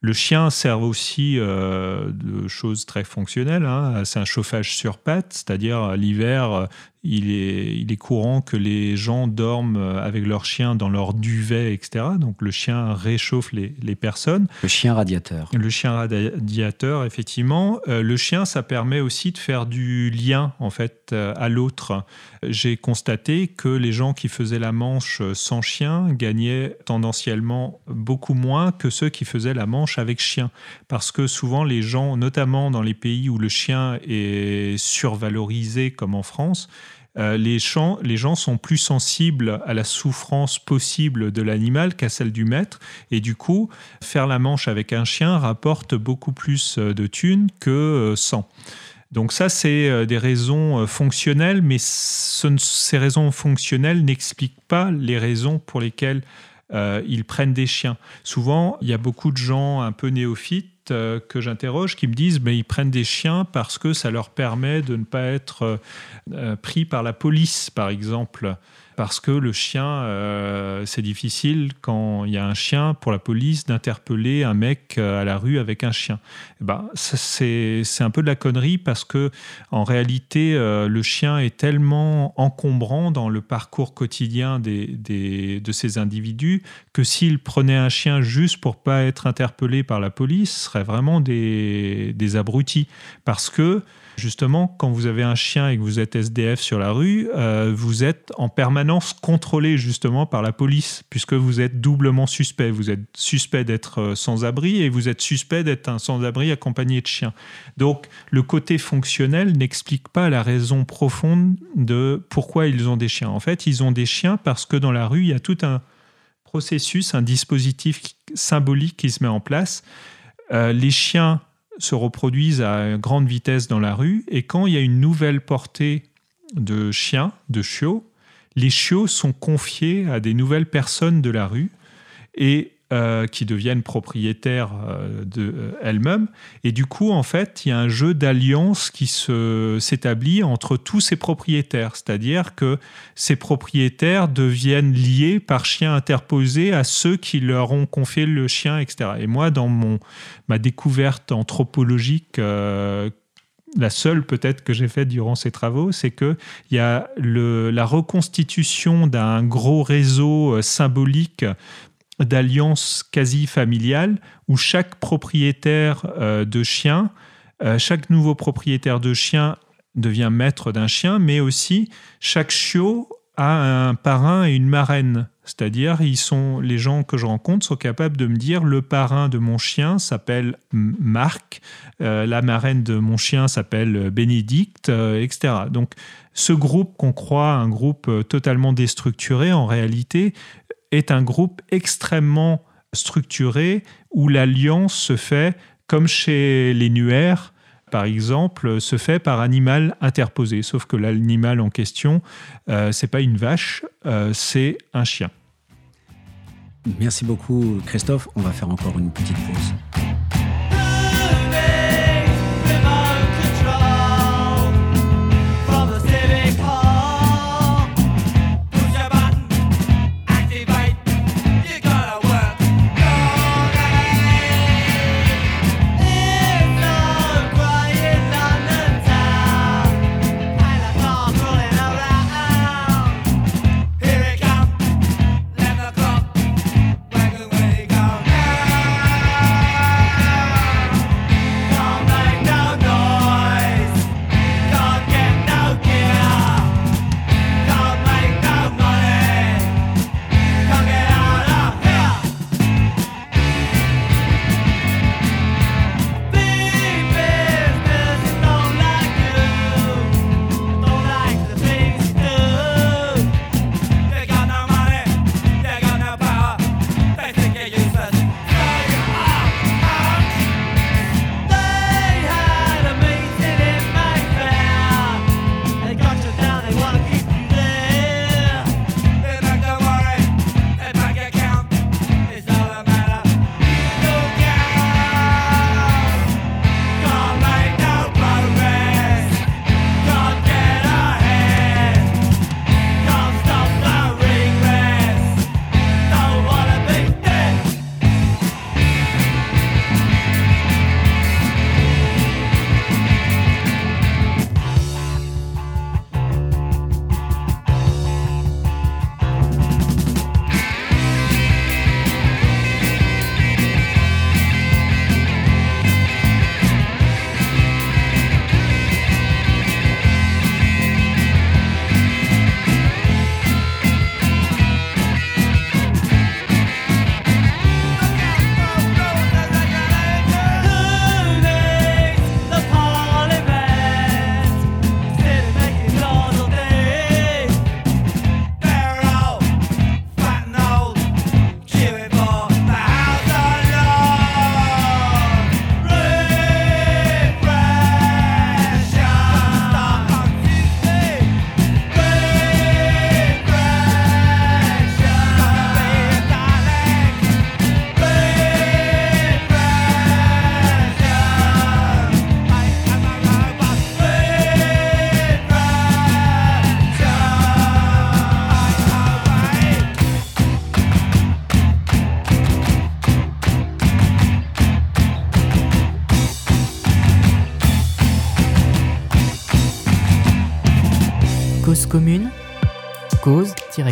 Le chien sert aussi euh, de choses très fonctionnelles. Hein. C'est un chauffage sur pattes, c'est-à-dire l'hiver, il est, il est courant que les gens dorment avec leur chien dans leur duvet, etc. Donc le chien réchauffe les, les personnes. Le chien radiateur. Le chien radiateur, effectivement. Euh, le chien, ça permet aussi de faire du lien, en fait, euh, à l'autre. J'ai constaté que les gens qui faisaient la manche sans chien gagnaient tendanciellement beaucoup moins que ceux qui faisaient la manche avec chien. Parce que souvent, les gens, notamment dans les pays où le chien est survalorisé, comme en France, euh, les, gens sont plus sensibles à la souffrance possible de l'animal qu'à celle du maître. Et du coup, faire la manche avec un chien rapporte beaucoup plus euh, de thunes que euh, sans. Donc ça, c'est des raisons fonctionnelles, mais ces raisons fonctionnelles n'expliquent pas les raisons pour lesquelles ils prennent des chiens. Souvent, il y a beaucoup de gens un peu néophytes euh, que j'interroge qui me disent mais ils prennent des chiens parce que ça leur permet de ne pas être euh, pris par la police, par exemple parce que le chien, euh, c'est difficile quand il y a un chien pour la police d'interpeller un mec euh, à la rue avec un chien. Ben, c'est un peu de la connerie parce que en réalité, euh, le chien est tellement encombrant dans le parcours quotidien des, des, de ces individus que s'ils prenaient un chien juste pour pas être interpellé par la police, ce serait vraiment des, des abrutis parce que Justement, quand vous avez un chien et que vous êtes SDF sur la rue, euh, vous êtes en permanence contrôlé justement par la police, puisque vous êtes doublement suspect. Vous êtes suspect d'être euh, sans-abri et vous êtes suspect d'être un sans-abri accompagné de chien. Donc, le côté fonctionnel n'explique pas la raison profonde de pourquoi ils ont des chiens. En fait, ils ont des chiens parce que dans la rue, il y a tout un processus, un dispositif symbolique qui se met en place. Euh, les chiens se reproduisent à grande vitesse dans la rue et quand il y a une nouvelle portée de chiens, de chiots, les chiots sont confiés à des nouvelles personnes de la rue et euh, qui deviennent propriétaires euh, d'elles-mêmes. Euh, et du coup, en fait, il y a un jeu d'alliance qui s'établit entre tous ces propriétaires. C'est-à-dire que ces propriétaires deviennent liés par chien interposé à ceux qui leur ont confié le chien, etc. Et moi, dans mon, ma découverte anthropologique, la seule peut-être que j'ai faite durant ces travaux, c'est qu'il y a le, la reconstitution d'un gros réseau symbolique d'alliance quasi familiale où chaque propriétaire euh, de chien, euh, chaque nouveau propriétaire de chien devient maître d'un chien, mais aussi chaque chiot a un parrain et une marraine. C'est-à-dire, ils sont les gens que je rencontre sont capables de me dire le parrain de mon chien s'appelle Marc, euh, la marraine de mon chien s'appelle Bénédicte, etc. Donc, ce groupe qu'on croit un groupe totalement déstructuré, en réalité, est un groupe extrêmement structuré où l'alliance se fait, comme chez les nuaires, par exemple, se fait par animal interposé. Sauf que l'animal en question, euh, c'est pas une vache, euh, c'est un chien. Merci beaucoup, Christophe. On va faire encore une petite pause.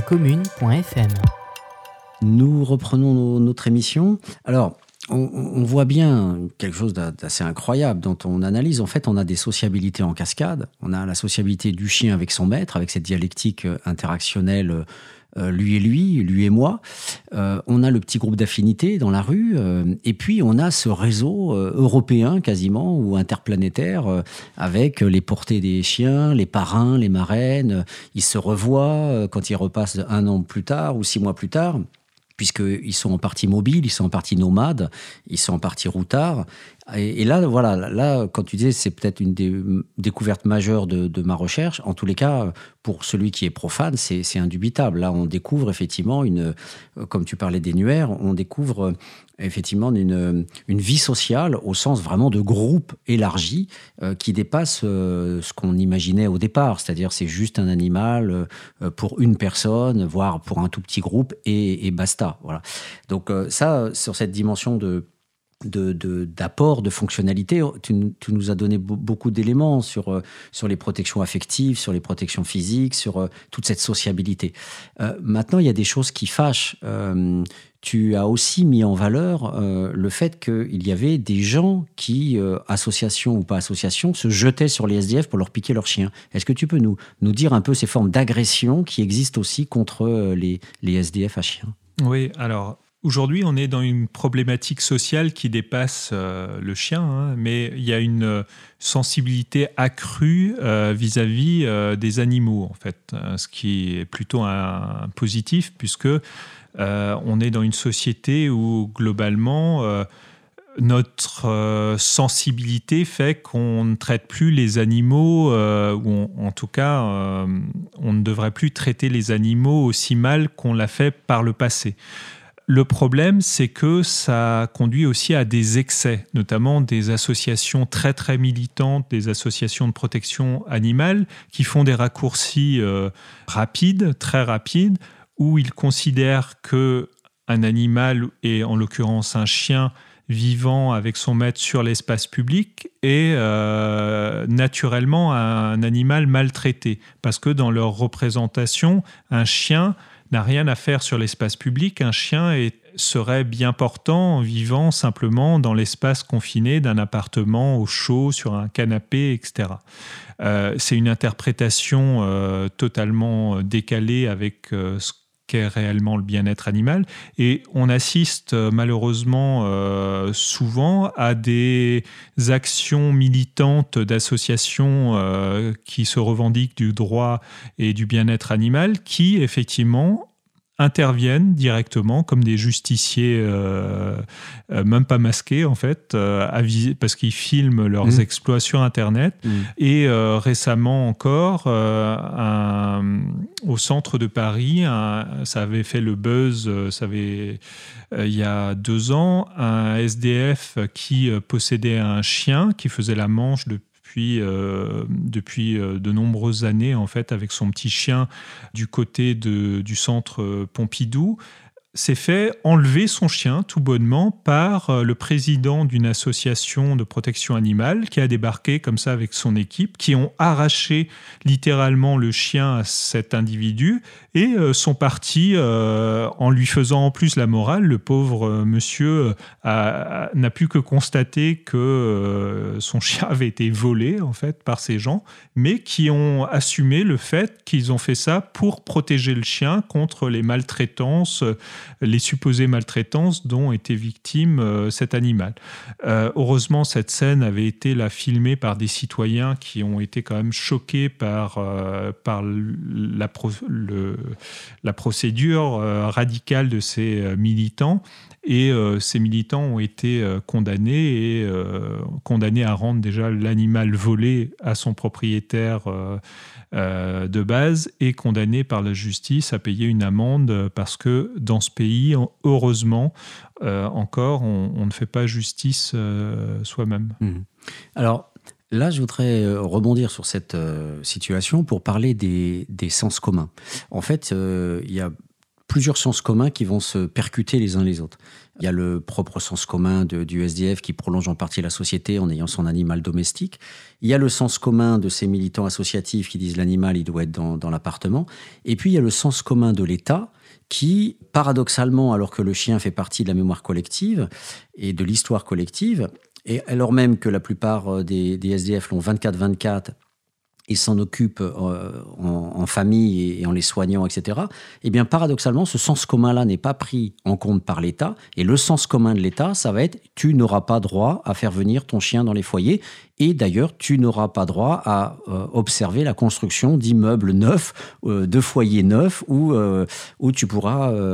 cause-commune.fm. Nous reprenons notre émission. Alors, on, voit bien quelque chose d'assez incroyable dans ton analyse. En fait, on a des sociabilités en cascade. On a la sociabilité du chien avec son maître, avec cette dialectique euh, interactionnelle euh, lui et lui, lui et moi. Euh, on a le petit groupe d'affinité dans la rue, et puis on a ce réseau européen quasiment ou interplanétaire avec les portées des chiens, les parrains, les marraines. Ils se revoient quand ils repassent un an plus tard ou six mois plus tard puisqu'ils sont en partie mobiles, ils sont en partie nomades, ils sont en partie routards. Et, là, voilà, là, quand tu disais, c'est peut-être une des découvertes majeures de, ma recherche. En tous les cas, pour celui qui est profane, c'est indubitable. Là, on découvre effectivement une, comme tu parlais d'annuaire, on découvre effectivement une, une, vie sociale au sens vraiment de groupe élargi euh, qui dépasse euh, ce qu'on imaginait au départ. C'est-à-dire c'est juste un animal euh, pour une personne, voire pour un tout petit groupe et, basta. Voilà. Donc ça, sur cette dimension de d'apport, de, de, fonctionnalité. Tu, nous as donné beaucoup d'éléments sur, sur les protections affectives, sur les protections physiques, sur toute cette sociabilité. maintenant, il y a des choses qui fâchent tu as aussi mis en valeur euh, le fait qu'il y avait des gens qui, euh, association ou pas association, se jetaient sur les SDF pour leur piquer leurs chiens. Est-ce que tu peux nous, nous dire un peu ces formes d'agression qui existent aussi contre euh, les, les SDF à chiens? Oui, alors Aujourd'hui, on est dans une problématique sociale qui dépasse le chien, hein, mais il y a une sensibilité accrue vis-à-vis des animaux, en fait, ce qui est plutôt un positif, puisque euh, on est dans une société où globalement euh, notre euh, sensibilité fait qu'on ne traite plus les animaux, ou en tout cas, on ne devrait plus traiter les animaux aussi mal qu'on l'a fait par le passé. Le problème, c'est que ça conduit aussi à des excès, notamment des associations très très militantes, des associations de protection animale, qui font des raccourcis rapides, très rapides, où il considère que un animal, et en l'occurrence un chien, vivant avec son maître sur l'espace public est euh, naturellement un animal maltraité. Parce que dans leur représentation, un chien n'a rien à faire sur l'espace public. Un chien serait bien portant vivant simplement dans l'espace confiné d'un appartement au chaud, sur un canapé, etc. Euh, c'est une interprétation euh, totalement décalée avec ce qu'est réellement le bien-être animal. Et on assiste euh, malheureusement euh, souvent à des actions militantes d'associations euh, qui se revendiquent du droit et du bien-être animal qui effectivement interviennent directement comme des justiciers, euh, euh, même pas masqués en fait, euh, parce qu'ils filment leurs mmh. exploits sur Internet. Mmh. Et récemment encore, au centre de Paris, ça avait fait le buzz, ça avait, il y a deux ans, un SDF qui possédait un chien qui faisait la manche de depuis, euh, euh, de nombreuses années, en fait, avec son petit chien du côté de, du centre Pompidou s'est fait enlever son chien tout bonnement par euh, le président d'une association de protection animale qui a débarqué comme ça avec son équipe, qui ont arraché littéralement le chien à cet individu et euh, sont partis euh, en lui faisant en plus la morale. Le pauvre monsieur n'a pu que constater que son chien avait été volé en fait par ces gens, mais qui ont assumé le fait qu'ils ont fait ça pour protéger le chien contre les maltraitances les supposées maltraitances dont était victime euh, cet animal. Euh, heureusement, cette scène avait été filmée par des citoyens qui ont été quand même choqués par, euh, la procédure radicale de ces militants. Et ces militants ont été condamnés et condamnés à rendre déjà l'animal volé à son propriétaire euh, de base est condamné par la justice à payer une amende parce que dans ce pays, heureusement, euh, encore, on, ne fait pas justice euh, soi-même. Mmh. Alors, Là, je voudrais rebondir sur cette situation pour parler des, des sens communs. En fait, il y a plusieurs sens communs qui vont se percuter les uns les autres. Il y a le propre sens commun du SDF qui prolonge en partie la société en ayant son animal domestique. Il y a le sens commun de ces militants associatifs qui disent l'animal, il doit être dans, l'appartement. Et puis il y a le sens commun de l'État qui, paradoxalement, alors que le chien fait partie de la mémoire collective et de l'histoire collective, et alors même que la plupart des, des SDF l'ont 24-24 ils s'en occupent euh, en, famille et en les soignant, etc., eh bien, paradoxalement, ce sens commun-là n'est pas pris en compte par l'État. Et le sens commun de l'État, ça va être tu n'auras pas droit à faire venir ton chien dans les foyers. Et d'ailleurs, tu n'auras pas droit à euh, observer la construction d'immeubles neufs, euh, de foyers neufs, où, euh, où tu pourras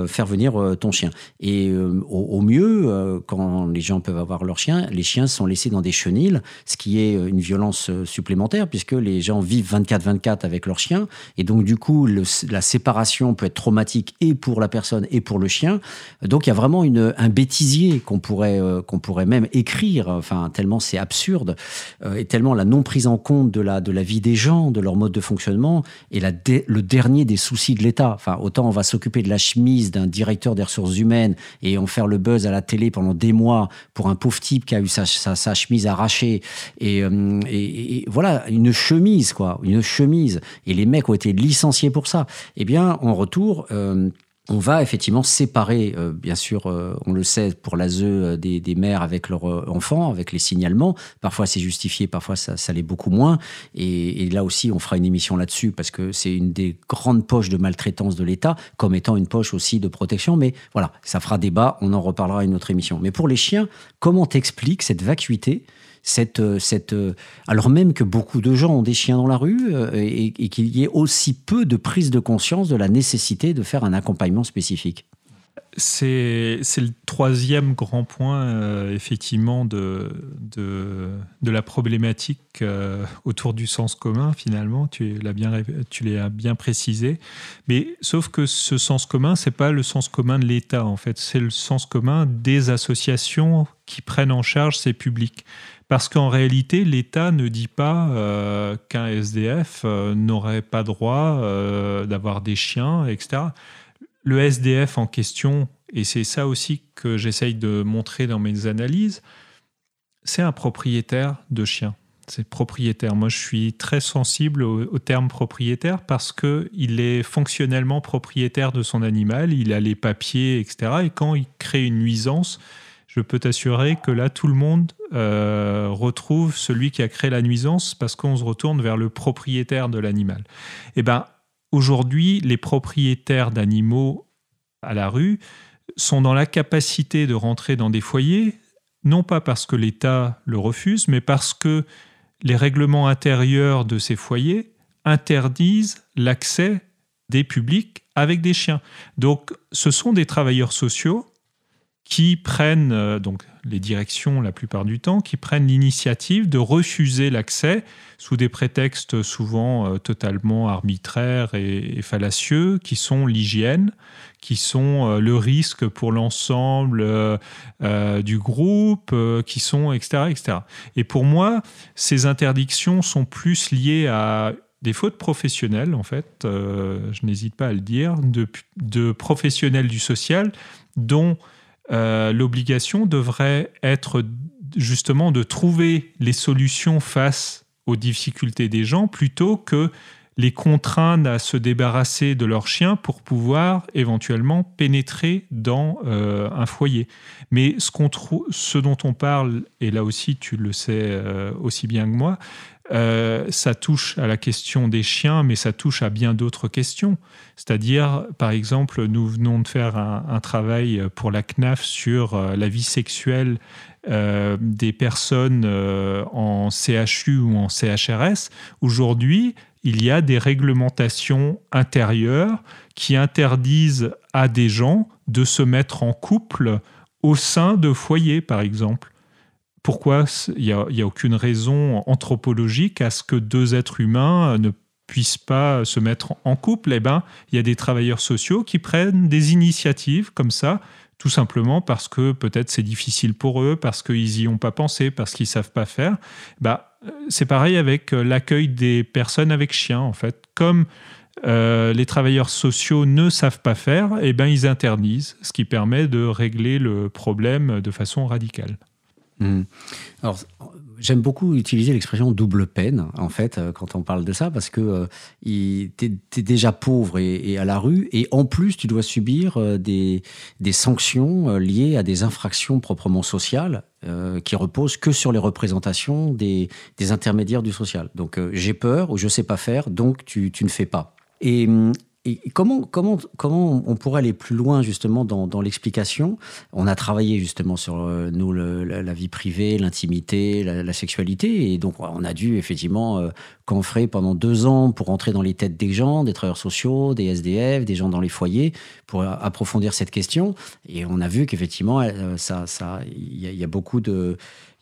faire venir ton chien. Et au, mieux, quand les gens peuvent avoir leur chien, les chiens sont laissés dans des chenilles, ce qui est une violence supplémentaire, puisque les gens vivent 24-24 avec leur chien. Et donc, du coup, la séparation peut être traumatique et pour la personne et pour le chien. Donc, il y a vraiment une, un bêtisier qu'on pourrait, qu'on pourrait même écrire, enfin, tellement c'est absurde est euh, tellement la non prise en compte de la, de la vie des gens, de leur mode de fonctionnement, et la le dernier des soucis de l'État. Enfin, autant on va s'occuper de la chemise d'un directeur des ressources humaines et en faire le buzz à la télé pendant des mois pour un pauvre type qui a eu sa, sa, chemise arrachée. Euh, et, et, voilà, une chemise, quoi, une chemise. Et les mecs ont été licenciés pour ça. Eh bien, en retour, euh, on va effectivement séparer, euh, bien sûr, euh, on le sait pour l'ASE euh, des, des, mères avec leurs enfants, avec les signalements. Parfois c'est justifié, parfois ça, ça l'est beaucoup moins. Et, là aussi, on fera une émission là-dessus parce que c'est une des grandes poches de maltraitance de l'État, comme étant une poche aussi de protection. Mais voilà, ça fera débat, on en reparlera une autre émission. Mais pour les chiens, comment t'expliques cette vacuité euh, euh, alors même que beaucoup de gens ont des chiens dans la rue euh, et, qu'il y ait aussi peu de prise de conscience de la nécessité de faire un accompagnement spécifique c'est, le troisième grand point, effectivement, de, la problématique autour du sens commun, finalement. Tu l'as bien, tu l'as bien précisé. Mais sauf que ce sens commun, c'est pas le sens commun de l'État, en fait. C'est le sens commun des associations qui prennent en charge ces publics. Parce qu'en réalité, l'État ne dit pas euh, qu'un SDF euh, n'aurait pas droit euh, d'avoir des chiens, etc. Le SDF en question, et c'est ça aussi que j'essaye de montrer dans mes analyses, c'est un propriétaire de chiens. C'est propriétaire. Moi, je suis très sensible au, terme propriétaire parce qu'il est fonctionnellement propriétaire de son animal, il a les papiers, etc. Et quand il crée une nuisance, je peux t'assurer que là, tout le monde euh, retrouve celui qui a créé la nuisance parce qu'on se retourne vers le propriétaire de l'animal. Eh ben, aujourd'hui, les propriétaires d'animaux à la rue sont dans la capacité de rentrer dans des foyers, non pas parce que l'État le refuse, mais parce que les règlements intérieurs de ces foyers interdisent l'accès des publics avec des chiens. Donc, ce sont des travailleurs sociaux qui prennent, euh, donc les directions la plupart du temps, qui prennent l'initiative de refuser l'accès sous des prétextes souvent euh, totalement arbitraires et, fallacieux, qui sont l'hygiène, qui sont euh, le risque pour l'ensemble du groupe, qui sont, etc., etc. Et pour moi, ces interdictions sont plus liées à des fautes professionnelles, en fait, je n'hésite pas à le dire, de, de professionnels du social dont euh, l'obligation devrait être justement de trouver les solutions face aux difficultés des gens plutôt que les contraindre à se débarrasser de leur chien pour pouvoir éventuellement pénétrer dans euh, un foyer. Mais ce, dont on parle, et là aussi tu le sais euh, aussi bien que moi, euh, ça touche à la question des chiens, mais ça touche à bien d'autres questions. C'est-à-dire, par exemple, nous venons de faire un, travail pour la CNAF sur euh, la vie sexuelle euh, des personnes en CHU ou en CHRS. Aujourd'hui, il y a des réglementations intérieures qui interdisent à des gens de se mettre en couple au sein de foyers, par exemple pourquoi il n'y a, aucune raison anthropologique à ce que deux êtres humains ne puissent pas se mettre en couple? Eh bien, il y a des travailleurs sociaux qui prennent des initiatives comme ça, tout simplement parce que peut-être c'est difficile pour eux, parce qu'ils n'y ont pas pensé, parce qu'ils ne savent pas faire. Bah, c'est pareil avec l'accueil des personnes avec chiens, en fait. Comme les travailleurs sociaux ne savent pas faire, eh ben ils interdisent, ce qui permet de régler le problème de façon radicale. Mmh. Alors, j'aime beaucoup utiliser l'expression double peine, en fait, euh, quand on parle de ça, parce que euh, tu es, déjà pauvre et, à la rue, et en plus, tu dois subir euh, des, des, sanctions liées à des infractions proprement sociales qui reposent que sur les représentations des, des intermédiaires du social. Donc, j'ai peur ou je sais pas faire, donc tu, tu ne fais pas. Et hum, comment, comment, comment on pourrait aller plus loin justement dans, l'explication? On a travaillé justement sur euh, nous la, vie privée, l'intimité, la, sexualité, et donc on a dû effectivement euh, pendant deux ans pour entrer dans les têtes des gens, des travailleurs sociaux, des SDF, des gens dans les foyers, pour approfondir cette question. Et on a vu qu'effectivement, euh, ça, ça, il y, a beaucoup de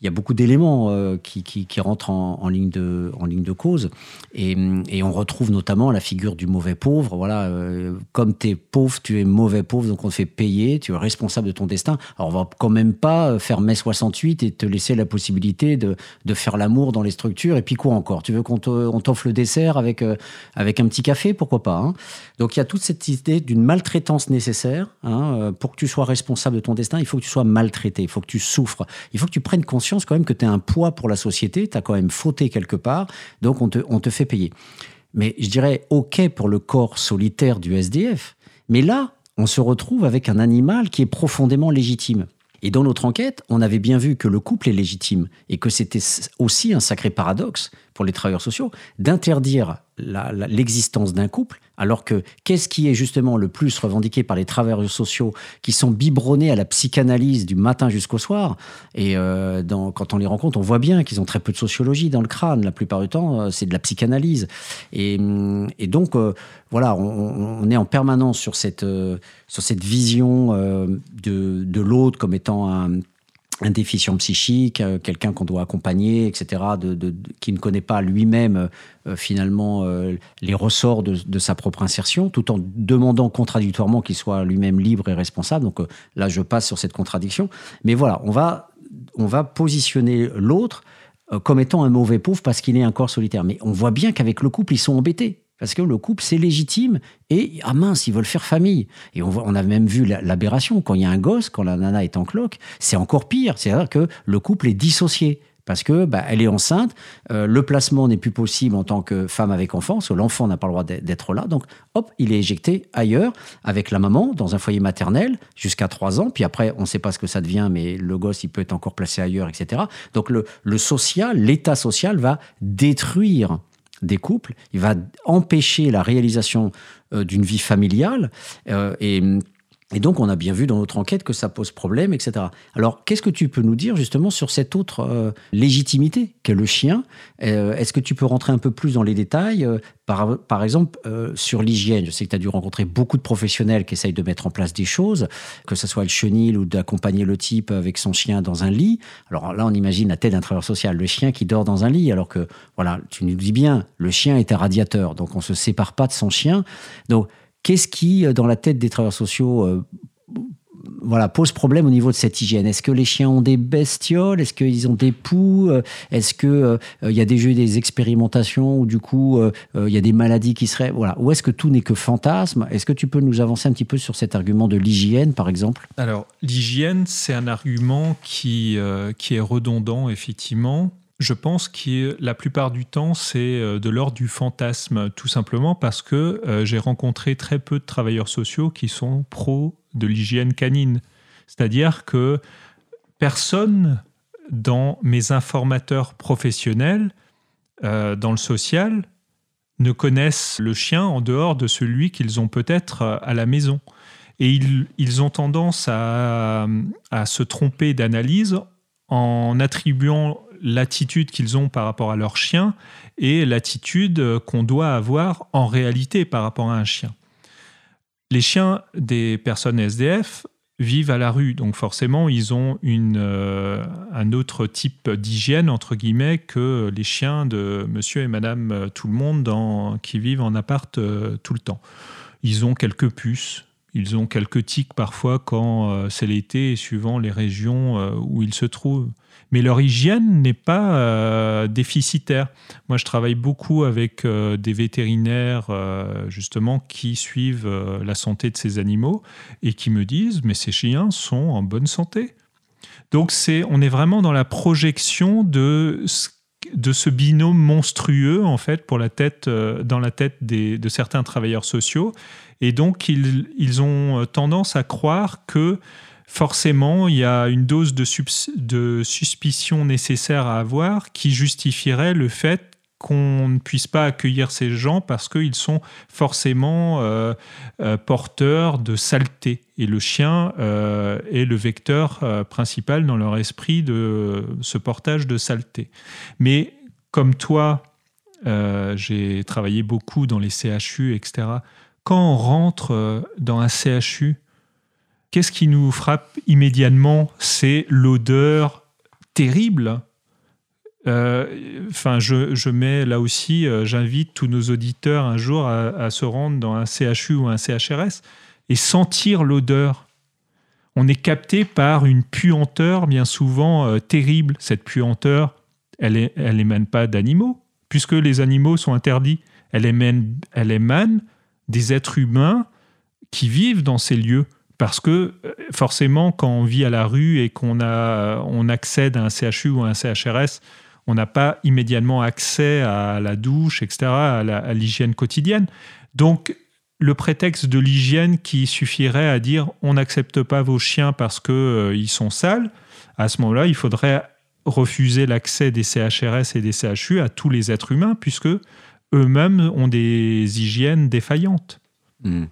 il y a beaucoup d'éléments euh, qui, rentrent en, ligne de, cause. Et, on retrouve notamment la figure du mauvais pauvre. Voilà, euh, comme tu es pauvre, tu es mauvais pauvre, donc on te fait payer, tu es responsable de ton destin. Alors on va quand même pas faire mai 68 et te laisser la possibilité de, faire l'amour dans les structures. Et puis quoi encore? Tu veux qu'on t'offre le dessert avec, euh, un petit café? Pourquoi pas hein? Donc il y a toute cette idée d'une maltraitance nécessaire. Hein, pour que tu sois responsable de ton destin, il faut que tu sois maltraité, il faut que tu souffres, il faut que tu prennes quand même que tu es un poids pour la société, tu as quand même fauté quelque part, donc on te, on te fait payer. Mais je dirais OK pour le corps solitaire du SDF, mais là, on se retrouve avec un animal qui est profondément légitime. Et dans notre enquête, on avait bien vu que le couple est légitime et que c'était aussi un sacré paradoxe pour les travailleurs sociaux d'interdire l'existence d'un couple, alors que qu'est-ce qui est justement le plus revendiqué par les travailleurs sociaux qui sont biberonnés à la psychanalyse du matin jusqu'au soir? Et euh, quand on les rencontre, on voit bien qu'ils ont très peu de sociologie dans le crâne. La plupart du temps, euh, c'est de la psychanalyse. Et, et donc, euh, voilà, on, on, est en permanence sur cette, sur cette vision de, de l'autre comme étant un un déficient psychique, euh, quelqu'un qu'on doit accompagner, etc., de, qui ne connaît pas lui-même euh, finalement euh, les ressorts de, sa propre insertion, tout en demandant contradictoirement qu'il soit lui-même libre et responsable. Donc là, je passe sur cette contradiction. Mais voilà, on va, on va positionner l'autre comme étant un mauvais pauvre parce qu'il est un corps solitaire. Mais on voit bien qu'avec le couple, ils sont embêtés. Parce que le couple, c'est légitime. Et, ah mince, ils veulent faire famille. Et on, a même vu l'aberration. Quand il y a un gosse, quand la nana est en cloque, c'est encore pire. C'est-à-dire que le couple est dissocié. Parce que bah, elle est enceinte, euh, le placement n'est plus possible en tant que femme avec enfant, parce que l'enfant n'a pas le droit d'être là. Donc, hop, il est éjecté ailleurs avec la maman dans un foyer maternel jusqu'à 3 ans. Puis après, on ne sait pas ce que ça devient, mais le gosse, il peut être encore placé ailleurs, etc. Donc, le social, l'état social va détruire des couples, il va empêcher la réalisation euh, d'une vie familiale euh, et et donc, on a bien vu dans notre enquête que ça pose problème, etc. Alors, qu'est-ce que tu peux nous dire justement sur cette autre euh, légitimité qu'est le chien? Euh, Est-ce que tu peux rentrer un peu plus dans les détails euh, par, par, exemple, sur l'hygiène? Je sais que tu as dû rencontrer beaucoup de professionnels qui essayent de mettre en place des choses, que ce soit le chenil ou d'accompagner le type avec son chien dans un lit. Alors là, on imagine la tête d'un travailleur social, le chien qui dort dans un lit, alors que, voilà, tu nous dis bien, le chien est un radiateur, donc on ne se sépare pas de son chien. Donc, Qu'est-ce qui, euh, dans la tête des travailleurs sociaux, euh, voilà, pose problème au niveau de cette hygiène? Est-ce que les chiens ont des bestioles? Est-ce qu'ils ont des poux? Euh, Est-ce qu'il il y a déjà eu des expérimentations où du coup il y a des maladies qui seraient voilà. Ou est-ce que tout n'est que fantasme? Est-ce que tu peux nous avancer un petit peu sur cet argument de l'hygiène, par exemple? Alors l'hygiène, c'est un argument qui qui est redondant effectivement. Je pense que la plupart du temps, c'est euh, de l'ordre du fantasme, tout simplement parce que euh, j'ai rencontré très peu de travailleurs sociaux qui sont pro de l'hygiène canine. C'est-à-dire que personne dans mes informateurs professionnels, euh, dans le social, ne connaissent le chien en dehors de celui qu'ils ont peut-être à la maison. Et ils, ont tendance à se tromper d'analyse en attribuant l'attitude qu'ils ont par rapport à leur chien et l'attitude qu'on doit avoir en réalité par rapport à un chien. Les chiens des personnes SDF vivent à la rue, donc forcément ils ont une, euh, un autre type d'hygiène entre guillemets que les chiens de Monsieur et Madame euh, tout le monde dans, qui vivent en appart euh, tout le temps. Ils ont quelques puces, ils ont quelques tics parfois quand c'est l'été, suivant les régions où ils se trouvent mais leur hygiène n'est pas euh, déficitaire. Moi, je travaille beaucoup avec euh, des vétérinaires, euh, justement, qui suivent la santé de ces animaux et qui me disent, mais ces chiens sont en bonne santé. Donc, c'est, on est vraiment dans la projection de de ce binôme monstrueux en fait pour la tête dans la tête de certains travailleurs sociaux et donc ils, ils ont tendance à croire que forcément, il y a une dose de, suspicion nécessaire à avoir qui justifierait le fait qu'on ne puisse pas accueillir ces gens parce qu'ils sont forcément euh, euh, porteurs de saleté. Et le chien euh, est le vecteur principal dans leur esprit de ce portage de saleté. Mais comme toi, j'ai travaillé beaucoup dans les CHU, etc. Quand on rentre dans un CHU, qu'est-ce qui nous frappe immédiatement C'est l'odeur terrible. Euh, enfin, je, mets là aussi, euh, j'invite tous nos auditeurs un jour à, se rendre dans un CHU ou un CHRS et sentir l'odeur. On est capté par une puanteur bien souvent euh, terrible. Cette puanteur, elle, elle émane pas d'animaux, puisque les animaux sont interdits. Elle émane, elle émane des êtres humains qui vivent dans ces lieux. Parce que euh, forcément, quand on vit à la rue et qu'on a, on accède à un CHU ou à un CHRS, on n'a pas immédiatement accès à la douche, etc., à l'hygiène quotidienne. Donc, le prétexte de l'hygiène qui suffirait à dire on n'accepte pas vos chiens parce qu'ils euh, sont sales, à ce moment-là, il faudrait refuser l'accès des CHRS et des CHU à tous les êtres humains, puisque eux-mêmes ont des hygiènes défaillantes. Hmm.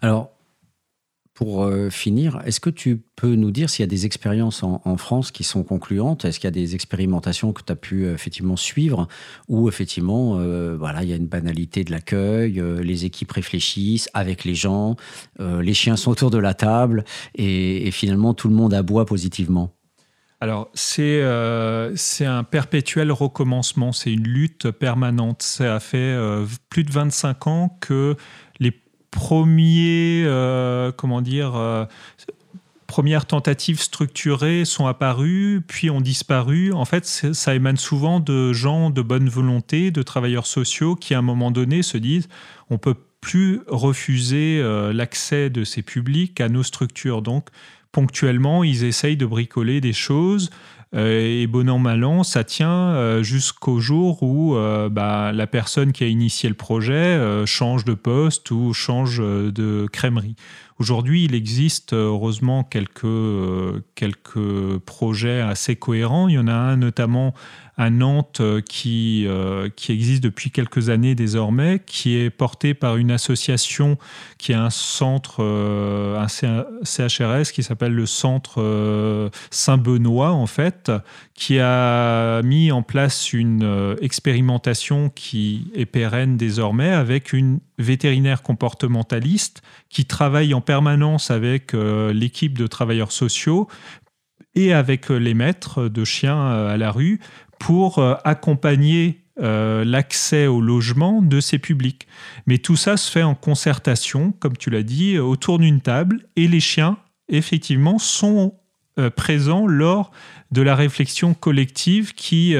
Alors, pour euh, finir, est-ce que tu peux nous dire s'il y a des expériences en, France qui sont concluantes? Est-ce qu'il y a des expérimentations que tu as pu euh, effectivement suivre? Ou effectivement, euh, voilà, il y a une banalité de l'accueil, les équipes réfléchissent avec les gens, les chiens sont autour de la table et, finalement tout le monde aboie positivement. Alors, c'est c'est un perpétuel recommencement, c'est une lutte permanente. Ça fait plus de 25 ans que premiers, euh, comment dire, euh, premières tentatives structurées sont apparues, puis ont disparu. En fait, ça émane souvent de gens de bonne volonté, de travailleurs sociaux qui, à un moment donné, se disent on peut plus refuser euh, l'accès de ces publics à nos structures. Donc, ponctuellement, ils essayent de bricoler des choses. Et bon an, mal an, ça tient jusqu'au jour où bah, la personne qui a initié le projet change de poste ou change de crèmerie. Aujourd'hui, il existe heureusement quelques, quelques projets assez cohérents. Il y en a un notamment à Nantes euh, qui, euh, qui existe depuis quelques années désormais, qui est porté par une association qui a un centre, euh, un CHRS qui s'appelle le Centre Saint-Benoît, en fait, qui a mis en place une expérimentation qui est pérenne désormais avec une vétérinaire comportementaliste qui travaille en permanence avec l'équipe de travailleurs sociaux et avec les maîtres de chiens à la rue pour euh, accompagner euh, l'accès au logement de ces publics. Mais tout ça se fait en concertation, comme tu l'as dit, autour d'une table, et les chiens, effectivement, sont euh, présents lors de la réflexion collective qui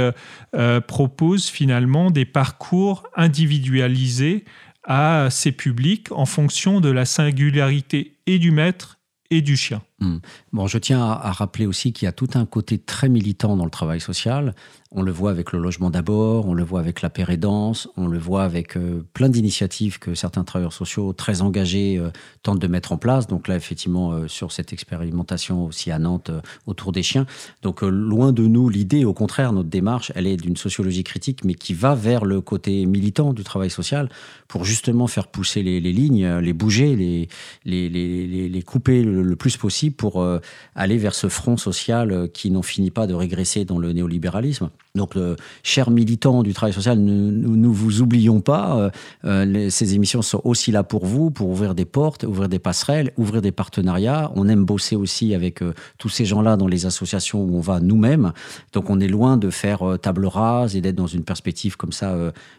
propose finalement des parcours individualisés à ces publics en fonction de la singularité et du maître et du chien. Hmm. Bon, je tiens à rappeler aussi qu'il y a tout un côté très militant dans le travail social on le voit avec le logement d'abord, on le voit avec la pérédance, on le voit avec euh, plein d'initiatives que certains travailleurs sociaux très engagés euh, tentent de mettre en place. Donc là, effectivement, euh, sur cette expérimentation aussi à Nantes autour des chiens. Donc loin de nous l'idée, au contraire, notre démarche, elle est d'une sociologie critique, mais qui va vers le côté militant du travail social pour justement faire pousser les, lignes, les bouger, les, couper le, plus possible pour aller vers ce front social qui n'en finit pas de régresser dans le néolibéralisme. Donc, euh, chers militants du travail social, nous ne vous oublions pas. Euh, euh, ces émissions sont aussi là pour vous, pour ouvrir des portes, ouvrir des passerelles, ouvrir des partenariats. On aime bosser aussi avec tous ces gens-là dans les associations où on va nous-mêmes. Donc, on est loin de faire table rase et d'être dans une perspective comme ça,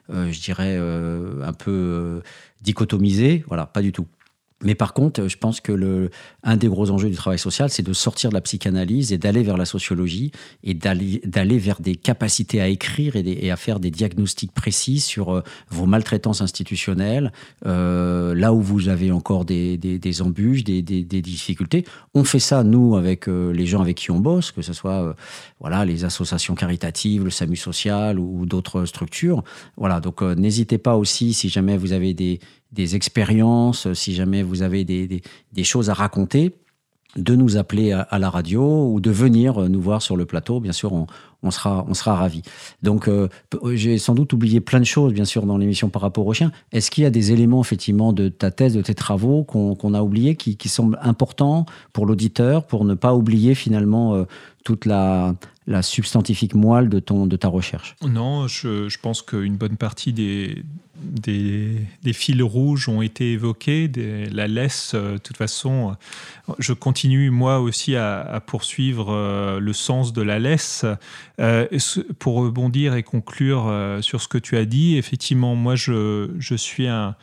je dirais, un peu dichotomisée. Voilà, pas du tout. Mais par contre, je pense que le, un des gros enjeux du travail social, c'est de sortir de la psychanalyse et d'aller vers la sociologie et d'aller vers des capacités à écrire et, à faire des diagnostics précis sur euh, vos maltraitances institutionnelles, euh, là où vous avez encore des, des, embûches, des, des, difficultés. On fait ça, nous, avec euh, les gens avec qui on bosse, que ce soit voilà, les associations caritatives, le SAMU social ou, d'autres structures. Voilà, donc n'hésitez pas aussi, si jamais vous avez des, des expériences, si jamais vous avez des, des, choses à raconter, de nous appeler à, la radio ou de venir nous voir sur le plateau. Bien sûr, on, on sera, on sera ravis. Donc, euh, j'ai sans doute oublié plein de choses, bien sûr, dans l'émission par rapport aux chiens. Est-ce qu'il y a des éléments, effectivement, de ta thèse, de tes travaux qu'on a oubliés, qui, semblent importants pour l'auditeur, pour ne pas oublier, finalement, euh, toute la, substantifique moelle de, ton, de ta recherche Non, je, pense qu'une bonne partie des, des, fils rouges ont été évoqués. la laisse, euh, de toute façon, je continue moi aussi à, poursuivre le sens de la laisse. Euh, pour rebondir et conclure euh, sur ce que tu as dit, effectivement, moi, je, je suis un,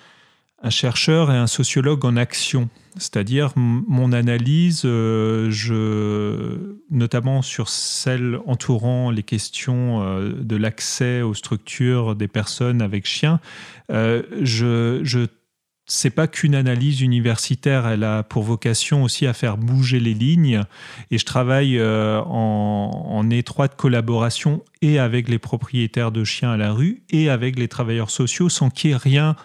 un, chercheur et un sociologue en action. C'est-à-dire, mon analyse, euh, je, notamment sur celle entourant les questions de l'accès aux structures des personnes avec chiens, je, je c'est pas qu'une analyse universitaire, elle a pour vocation aussi à faire bouger les lignes. Et je travaille euh, en, étroite collaboration et avec les propriétaires de chiens à la rue et avec les travailleurs sociaux, sans qui rien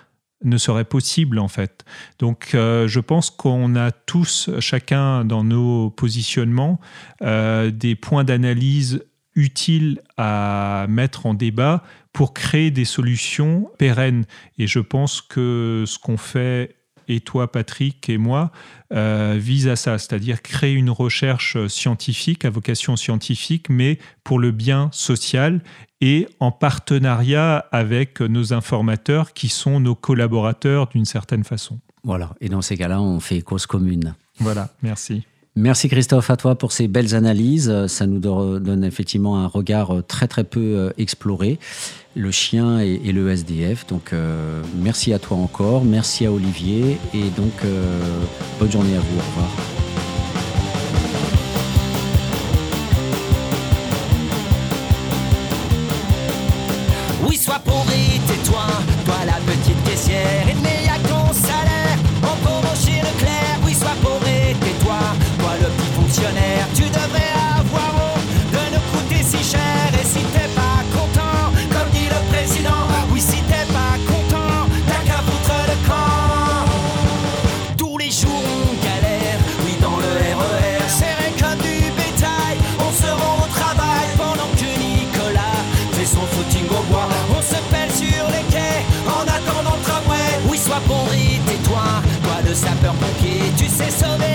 ne serait possible en fait. Donc euh, je pense qu'on a tous, chacun dans nos positionnements, euh, des points d'analyse utiles à mettre en débat pour créer des solutions pérennes. Et je pense que ce qu'on fait, et toi Patrick et moi, euh, vise à ça, c'est-à-dire créer une recherche scientifique, à vocation scientifique, mais pour le bien social et en partenariat avec nos informateurs qui sont nos collaborateurs d'une certaine façon. Voilà, et dans ces cas-là, on fait cause commune. Voilà, merci. Merci Christophe à toi pour ces belles analyses. Ça nous donne effectivement un regard très très peu euh, exploré, le chien et, le SDF. Donc euh, merci à toi encore, merci à Olivier et donc euh, bonne journée à vous. Au revoir. Sapeur-pompier, tu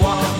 walk.